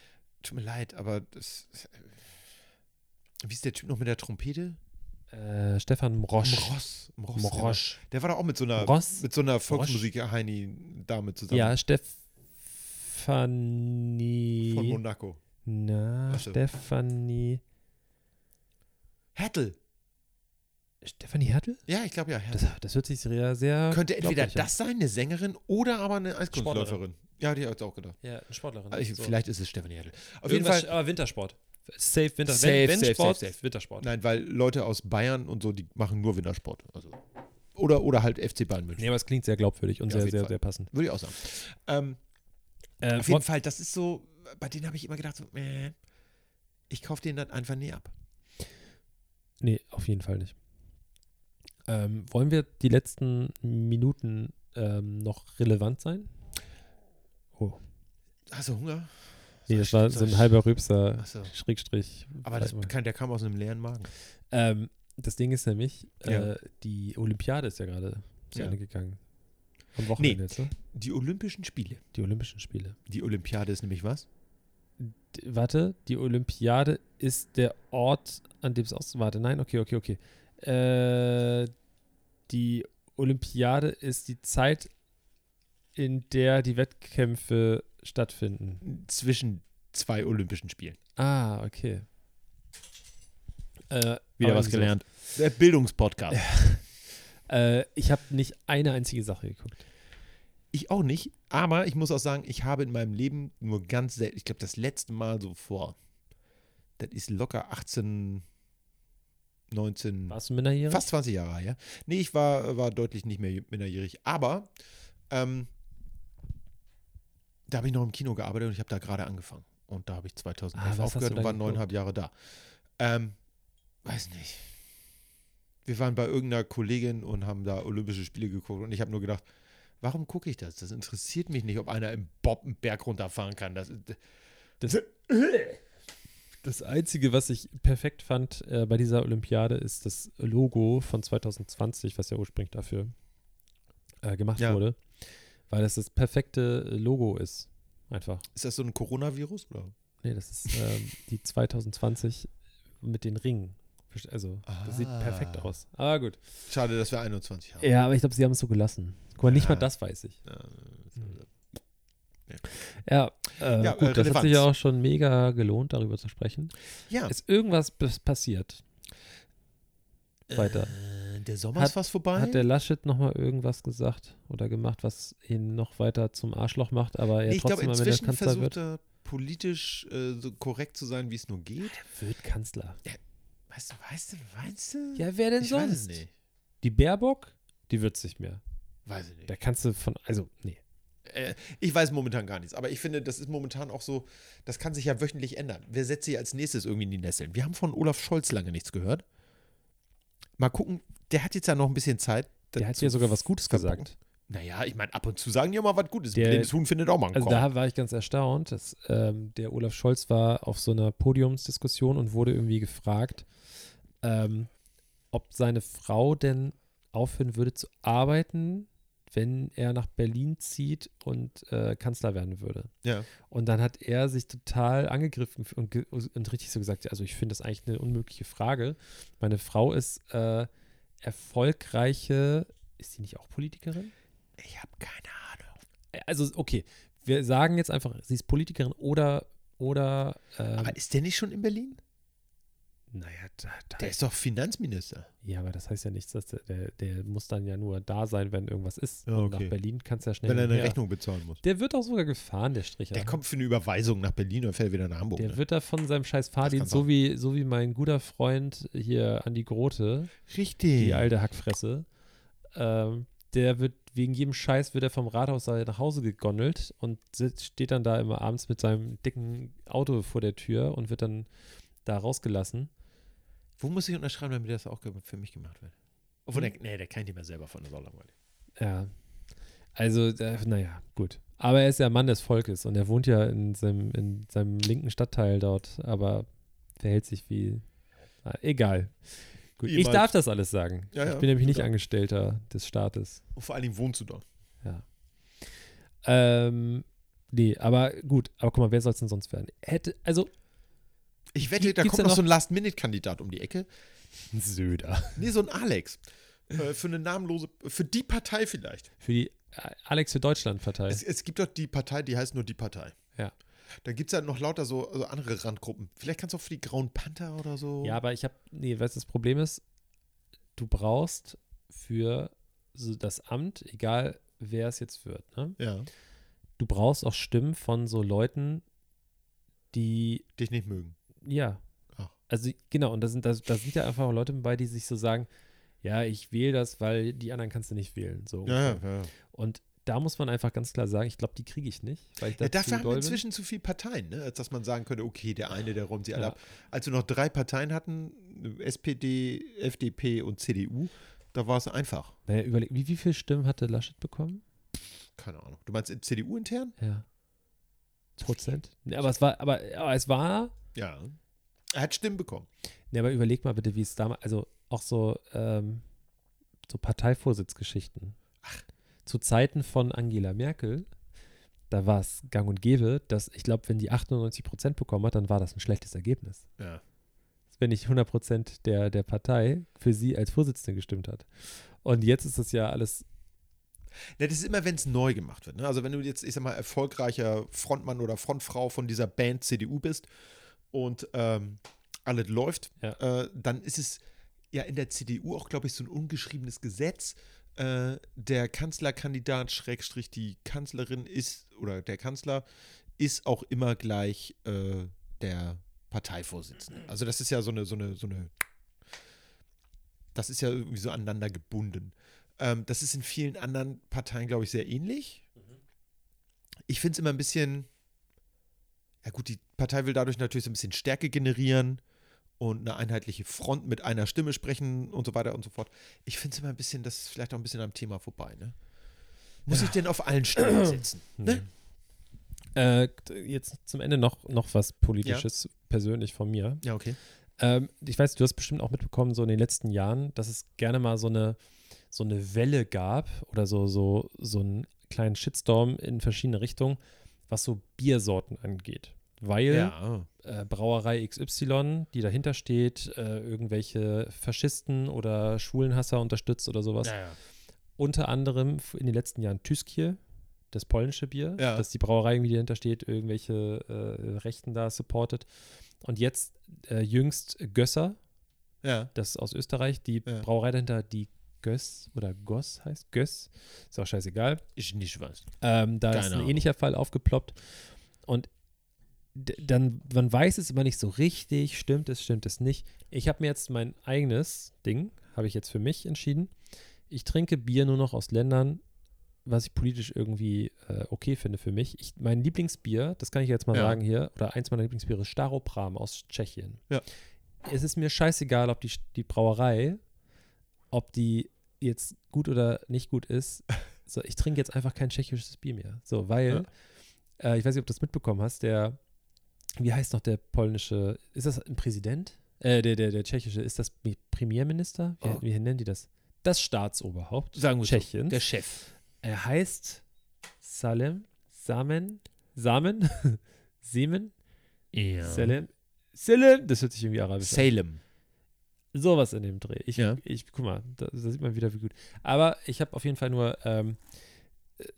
tut mir leid, aber das, wie ist der Typ noch mit der Trompete? Äh, Stefan Mrosch. Mross. Mross. Mrosch. Der war doch auch mit so einer, Mross? mit so einer Volksmusik-Heini-Dame zusammen. Ja, Stefanie. Von Monaco. Na. Stefanie. Hertel. Stefanie Hertel? Ja, ich glaube ja. Das, das hört sich sehr, sehr. Könnte entweder das sein, eine Sängerin oder aber eine Eiskunstläuferin. Ja, die hat es auch gedacht. Ja, eine Sportlerin. Also ich, So. Vielleicht ist es Stefanie Hertel. Auf jeden Irgendwas- Fall. Aber Wintersport. Safe Winter. Safe, wenn, wenn safe, Sport, safe, safe. Wintersport. Nein, weil Leute aus Bayern und so, die machen nur Wintersport. Also. Oder, oder halt FC Bayern München. Nee, aber es klingt sehr glaubwürdig und Ja, sehr, jeden sehr, Fall. sehr passend. Würde ich auch sagen. Ähm, Äh, auf jeden Fall, das ist so, bei denen habe ich immer gedacht, so, äh, ich kaufe denen das einfach nie ab. Nee, auf jeden Fall nicht. Ähm, wollen wir die letzten Minuten ähm, noch relevant sein? Hast du Hunger? Nee, das war so ein halber Rübser, Achso. Schrägstrich. Aber das kann, der kam aus einem leeren Magen. ähm, das Ding ist nämlich, Ja. äh, die Olympiade ist ja gerade zu Ja. Ende gegangen. Am Wochenende jetzt, ne? Die Olympischen Spiele. Die Olympischen Spiele. Die Olympiade ist nämlich was? D warte, die Olympiade ist der Ort, an dem es aus. Warte, nein, okay, okay, okay. Äh, die Olympiade ist die Zeit, in der die Wettkämpfe stattfinden. Zwischen zwei Olympischen Spielen. Ah, okay. Äh, Wieder was gelernt. Der Bildungspodcast. Äh, ich habe nicht eine einzige Sache geguckt. Ich auch nicht, aber ich muss auch sagen, ich habe in meinem Leben nur ganz selten, ich glaube, das letzte Mal so vor, das ist locker 18, 19, Warst du minderjährig? fast 20 Jahre her. Nee, ich war, war deutlich nicht mehr minderjährig, aber ähm, da habe ich noch im Kino gearbeitet und ich habe da gerade angefangen. Und da habe ich 2011 Ah, aufgehört und war neuneinhalb Jahre da. Ähm, weiß nicht. Wir waren bei irgendeiner Kollegin und haben da Olympische Spiele geguckt und ich habe nur gedacht, warum gucke ich das? Das interessiert mich nicht, ob einer im Bob einen Berg runterfahren kann. Das, Das, das Einzige, was ich perfekt fand äh, bei dieser Olympiade, ist das Logo von 2020, was ja ursprünglich dafür äh, gemacht Ja. wurde. Weil das das perfekte Logo ist. Einfach. ist das so ein Coronavirus? Oder? Nee, das ist ähm, die 2020 mit den Ringen. Also, das sieht Ah. perfekt aus. Aber gut. Schade, dass wir 21 haben. Ja, aber ich glaube, sie haben es so gelassen. Guck mal, nicht Ja. mal das weiß ich. Ja, Ja, äh, Ja, gut, äh, das hat sich ja auch schon mega gelohnt, darüber zu sprechen. ja. Ist irgendwas passiert? weiter. Äh, der Sommer Hat- ist fast vorbei. Hat der Laschet nochmal irgendwas gesagt oder gemacht, was ihn noch weiter zum Arschloch macht, aber er Nee, ich glaube, trotzdem am Ende inzwischen Kanzler versucht wird? er politisch äh, so korrekt zu sein, wie es nur geht. Wird Kanzler. Weißt du, weißt du, weißt du? Ja, wer denn ich weiß es sonst? nicht. Die Baerbock, die wird es nicht mehr. Weiß ich nicht. Da kannst du von, also, nee. Äh, ich weiß momentan gar nichts, aber ich finde, das ist momentan auch so, das kann sich ja wöchentlich ändern. Wer setzt sich als nächstes irgendwie in die Nesseln? Wir haben von Olaf Scholz lange nichts gehört. Mal gucken, der hat jetzt ja noch ein bisschen Zeit. Der hat ja sogar was Gutes verpacken. gesagt. Naja, ich meine, ab und zu sagen die auch mal was Gutes. Der- Huhn findet auch mal einen Also Korn. da war ich ganz erstaunt, dass ähm, der Olaf Scholz war auf so einer Podiumsdiskussion und wurde irgendwie gefragt, ähm, ob seine Frau denn aufhören würde zu arbeiten, wenn er nach Berlin zieht und äh, Kanzler werden würde. Ja. Und dann hat er sich total angegriffen und, und richtig so gesagt, also ich finde das eigentlich eine unmögliche Frage. Meine Frau ist äh, erfolgreiche, ist sie nicht auch Politikerin? Ich habe keine Ahnung. Also, okay, wir sagen jetzt einfach, sie ist Politikerin oder, oder, ähm, Aber ist der nicht schon in Berlin? Naja, da, da, Der ist doch Finanzminister. ja, aber das heißt ja nichts, dass der, der, der muss dann ja nur da sein, wenn irgendwas ist. Ja, okay. Nach Berlin kannst du ja schnell Wenn er eine her. Rechnung bezahlen muss. Der wird auch sogar gefahren, der Stricher. Der kommt für eine Überweisung nach Berlin und fäärt wieder nach Hamburg. der ne? wird da von seinem scheiß Fahrdienst, so wie, so wie mein guter Freund hier Andi Grote, Richtig. die alte Hackfresse, ähm, der wird, wegen jedem Scheiß wird er vom Rathaus nach Hause gegondelt und sitzt, steht dann da immer abends mit seinem dicken Auto vor der Tür und wird dann da rausgelassen. Wo muss ich unterschreiben, damit das auch für mich gemacht wird? Obwohl, Hm? der, nee, der kann ich nicht mehr selber von der langweilig. Ja. Also, äh, naja, gut. Aber er ist ja Mann des Volkes und er wohnt ja in seinem, in seinem linken Stadtteil dort, aber verhält sich wie. Ah, egal. Gut, ich darf das alles sagen. Ja, ja, ich bin nämlich nicht. Angestellter des Staates. Und vor allen Dingen wohnst du da. Ja. Ähm, nee, aber gut. Aber guck mal, wer soll es denn sonst werden? Hätte, also, Ich wette, da kommt noch noch- so ein Last-Minute-Kandidat um die Ecke. ein Söder. Nee, so ein Alex. äh, für eine namenlose, für die Partei vielleicht. Für die äh, Alex für Deutschland Partei. Es, es gibt doch die Partei, die heißt nur die Partei. Ja. Da gibt es halt noch lauter so, so andere Randgruppen. Vielleicht kannst du auch für die Grauen Panther oder so. Ja, aber ich habe, nee, weißt du, das Problem ist, du brauchst für so das Amt, egal wer es jetzt wird, ne? Ja. du brauchst auch Stimmen von so Leuten, die, Dich nicht mögen. Ja, Ach. also genau, und da sind, da, da sind ja einfach Leute bei, die sich so sagen, ja, ich wähle das, weil die anderen kannst du nicht wählen. So Ja, ja, ja. Und da muss man einfach ganz klar sagen, ich glaube, die kriege ich nicht, weil ich da ja dafür haben wir doll bin. inzwischen zu viele Parteien, ne? als dass man sagen könnte, okay, der eine, der räumt sie alle Ja. ab. Als wir noch drei Parteien hatten, SPD, FDP und CDU, da war es einfach. Naja, überleg, wie, wie viele Stimmen hatte Laschet bekommen? Keine Ahnung. Du meinst CDU intern? Ja. Prozent? Nee, aber es war, aber, aber es war, Ja. Er hat Stimmen bekommen. ne, aber überleg mal bitte, wie es damals, also auch so, ähm, so Parteivorsitzgeschichten. Zu Zeiten von Angela Merkel, da war es gang und gäbe, dass ich glaube, wenn die 98 Prozent bekommen hat, dann war das ein schlechtes Ergebnis. Ja. Wenn nicht 100 Prozent der, der Partei für sie als Vorsitzende gestimmt hat. Und jetzt ist das ja alles, Ja, das ist immer, wenn es neu gemacht wird. Ne? Also wenn du jetzt, ich sag mal, erfolgreicher Frontmann oder Frontfrau von dieser Band CDU bist und ähm, alles läuft, Ja. äh, dann ist es ja in der CDU auch, glaube ich, so ein ungeschriebenes Gesetz. Äh, der Kanzlerkandidat, Schrägstrich die Kanzlerin ist, oder der Kanzler ist auch immer gleich äh, der Parteivorsitzende. Also das ist ja so eine, so eine, so eine, das ist ja irgendwie so aneinander gebunden. Ähm, das ist in vielen anderen Parteien, glaube ich, sehr ähnlich. Ich finde es immer ein bisschen, ja gut, die Partei will dadurch natürlich so ein bisschen Stärke generieren und eine einheitliche Front mit einer Stimme sprechen und so weiter und so fort. Ich finde es immer ein bisschen, das ist vielleicht auch ein bisschen am Thema vorbei, ne? Muss ich denn auf allen Stimmen sitzen? Ne? äh, jetzt zum Ende noch, noch was Politisches persönlich von mir. Ja, okay. Ähm, ich weiß, du hast bestimmt auch mitbekommen, so in den letzten Jahren, dass es gerne mal so eine, so eine Welle gab oder so, so, so einen kleinen Shitstorm in verschiedene Richtungen, was so Biersorten angeht. Weil Ja. äh, Brauerei XY, die dahinter steht, äh, irgendwelche Faschisten oder Schwulenhasser unterstützt oder sowas. ja. Unter anderem in den letzten Jahren Tüskje, das polnische Bier, Ja. dass die Brauerei irgendwie dahinter steht, irgendwelche äh, Rechten da supportet. Und jetzt äh, jüngst Gösser, Ja. das ist aus Österreich, die Ja. Brauerei dahinter, die Göss oder Goss heißt, Göss, ist auch scheißegal. Ich nicht was. Ähm, da Keine ist ein Ahnung. ähnlicher Fall aufgeploppt. Und dann, man weiß es immer nicht so richtig, stimmt es, stimmt es nicht. Ich habe mir jetzt mein eigenes Ding, habe ich jetzt für mich entschieden. Ich trinke Bier nur noch aus Ländern, was ich politisch irgendwie äh, okay finde für mich. Ich, mein Lieblingsbier, das kann ich jetzt mal Ja. sagen hier, oder eins meiner Lieblingsbiere ist Staropram aus Tschechien. Ja. Es ist mir scheißegal, ob die, die Brauerei, ob die jetzt gut oder nicht gut ist. So, ich trinke jetzt einfach kein tschechisches Bier mehr. So, weil, äh, ich weiß nicht, ob du das mitbekommen hast, der, wie heißt noch der polnische, ist das ein Präsident? Äh, der, der, der tschechische, ist das Mi- Premierminister? Wie, Oh. wie nennen die das? Das Staatsoberhaupt Sagen wir so, Tschechiens. Der Chef. Er heißt Salem, Samen, Samen, Semen, Ja. Salem, Salem, das hört sich irgendwie arabisch an. Salem. Sowas in dem Dreh. Ich, Ja. ich guck mal, da, da sieht man wieder, wie gut. Aber ich habe auf jeden Fall nur, ähm,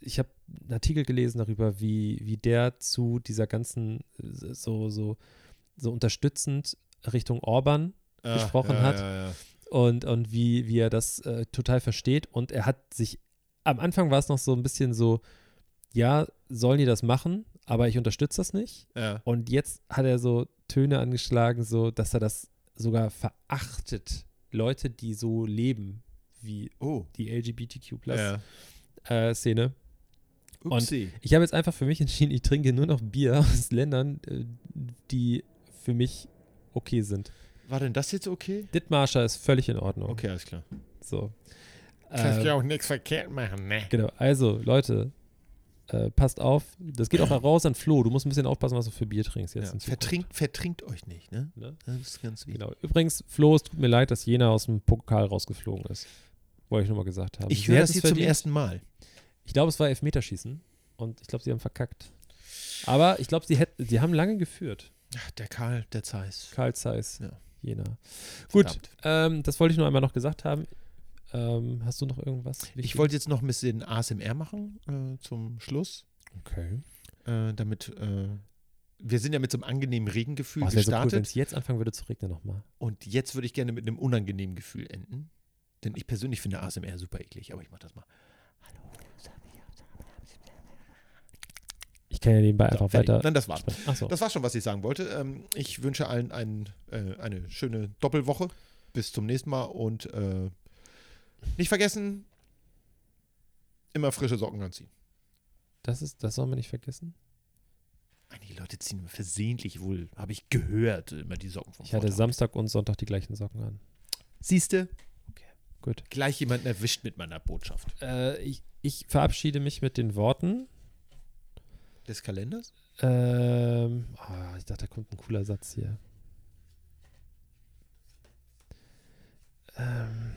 ich habe einen Artikel gelesen darüber, wie, wie der zu dieser ganzen, äh, so, so, so unterstützend Richtung Orban gesprochen ja, hat. Ja, ja. und, und wie, wie er das äh, total versteht. Und er hat sich, am Anfang war es noch so ein bisschen so, ja, sollen die das machen, aber ich unterstütze das nicht. Und jetzt hat er so Töne angeschlagen, so, dass er das sogar verachtet. Leute, die so leben wie Oh. die LGBTQ-Szene. Ja. Äh, Szene. Upsi. ich habe jetzt einfach für mich entschieden, ich trinke nur noch Bier aus Ländern, äh, die für mich okay sind. War denn das jetzt okay? Dithmarscher ist völlig in Ordnung. Okay, alles klar. So. Kannst Äh, ja auch nichts verkehrt machen, ne? Genau, also Leute, äh, passt auf. Das geht auch raus an Flo. Du musst ein bisschen aufpassen, was du für Bier trinkst jetzt. Ja. Vertrinkt, vertrinkt euch nicht, ne? Ne? Das ist ganz wichtig. Genau. Übrigens, Flo, es tut mir leid, dass Jena aus dem Pokal rausgeflogen ist. Wollte ich nur mal gesagt haben. Ich höre das es hier zum ersten Mal. Ich glaube, es war Elfmeterschießen und ich glaube, sie haben verkackt. Aber ich glaube, sie hätten, sie haben lange geführt. Ach, Der Karl, der Zeiss. Karl Zeiss, Ja. Jena. Gut, ähm, das wollte ich nur einmal noch gesagt haben. Ähm, hast du noch irgendwas? Ich wollte jetzt noch ein bisschen ASMR machen äh, zum Schluss, Okay. äh, damit äh, wir sind ja mit so einem angenehmen Regengefühl Oh, es wäre so cool, gestartet. wenn es jetzt anfangen würde zu regnen nochmal. und jetzt würde ich gerne mit einem unangenehmen Gefühl enden. Denn ich persönlich finde ASMR super eklig, aber ich mache das mal. Ich kann ja nebenbei einfach fertig. weiter. Nein, das war's. Achso. Das war schon, was ich sagen wollte. Ähm, ich wünsche allen ein, äh, eine schöne Doppelwoche. Bis zum nächsten Mal und äh, nicht vergessen, immer frische Socken anziehen. Das, ist, das soll man nicht vergessen. Einige Leute ziehen versehentlich wohl, habe ich gehört, immer die Socken vom Ich hatte Vortag. Samstag und Sonntag die gleichen Socken an. Siehste, Gut. gleich jemanden erwischt mit meiner Botschaft. Äh, ich, ich verabschiede mich mit den Worten. Des Kalenders? Ähm, ah, ich dachte, da kommt ein cooler Satz hier. Ähm,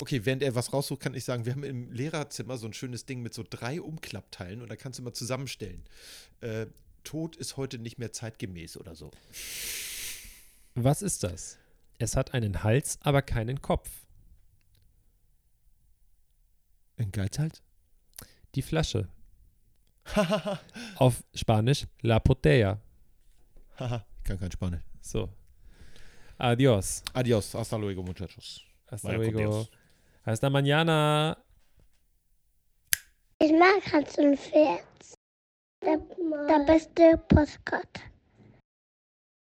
Okay, während er was raussucht, kann ich sagen, wir haben im Lehrerzimmer so ein schönes Ding mit so drei Umklappteilen und da kannst du mal zusammenstellen. Äh, Tod ist heute nicht mehr zeitgemäß oder so. was ist das? Es hat einen Hals, aber keinen Kopf. Ein Geizhals? Die Flasche. Hahaha, Auf Spanisch La Botella. haha, ich kann kein Spanisch. So. Adios. Adios, hasta luego, muchachos. Hasta con luego. Hasta mañana. Ich mag Hans und Pferd. Der, der beste Postkarte.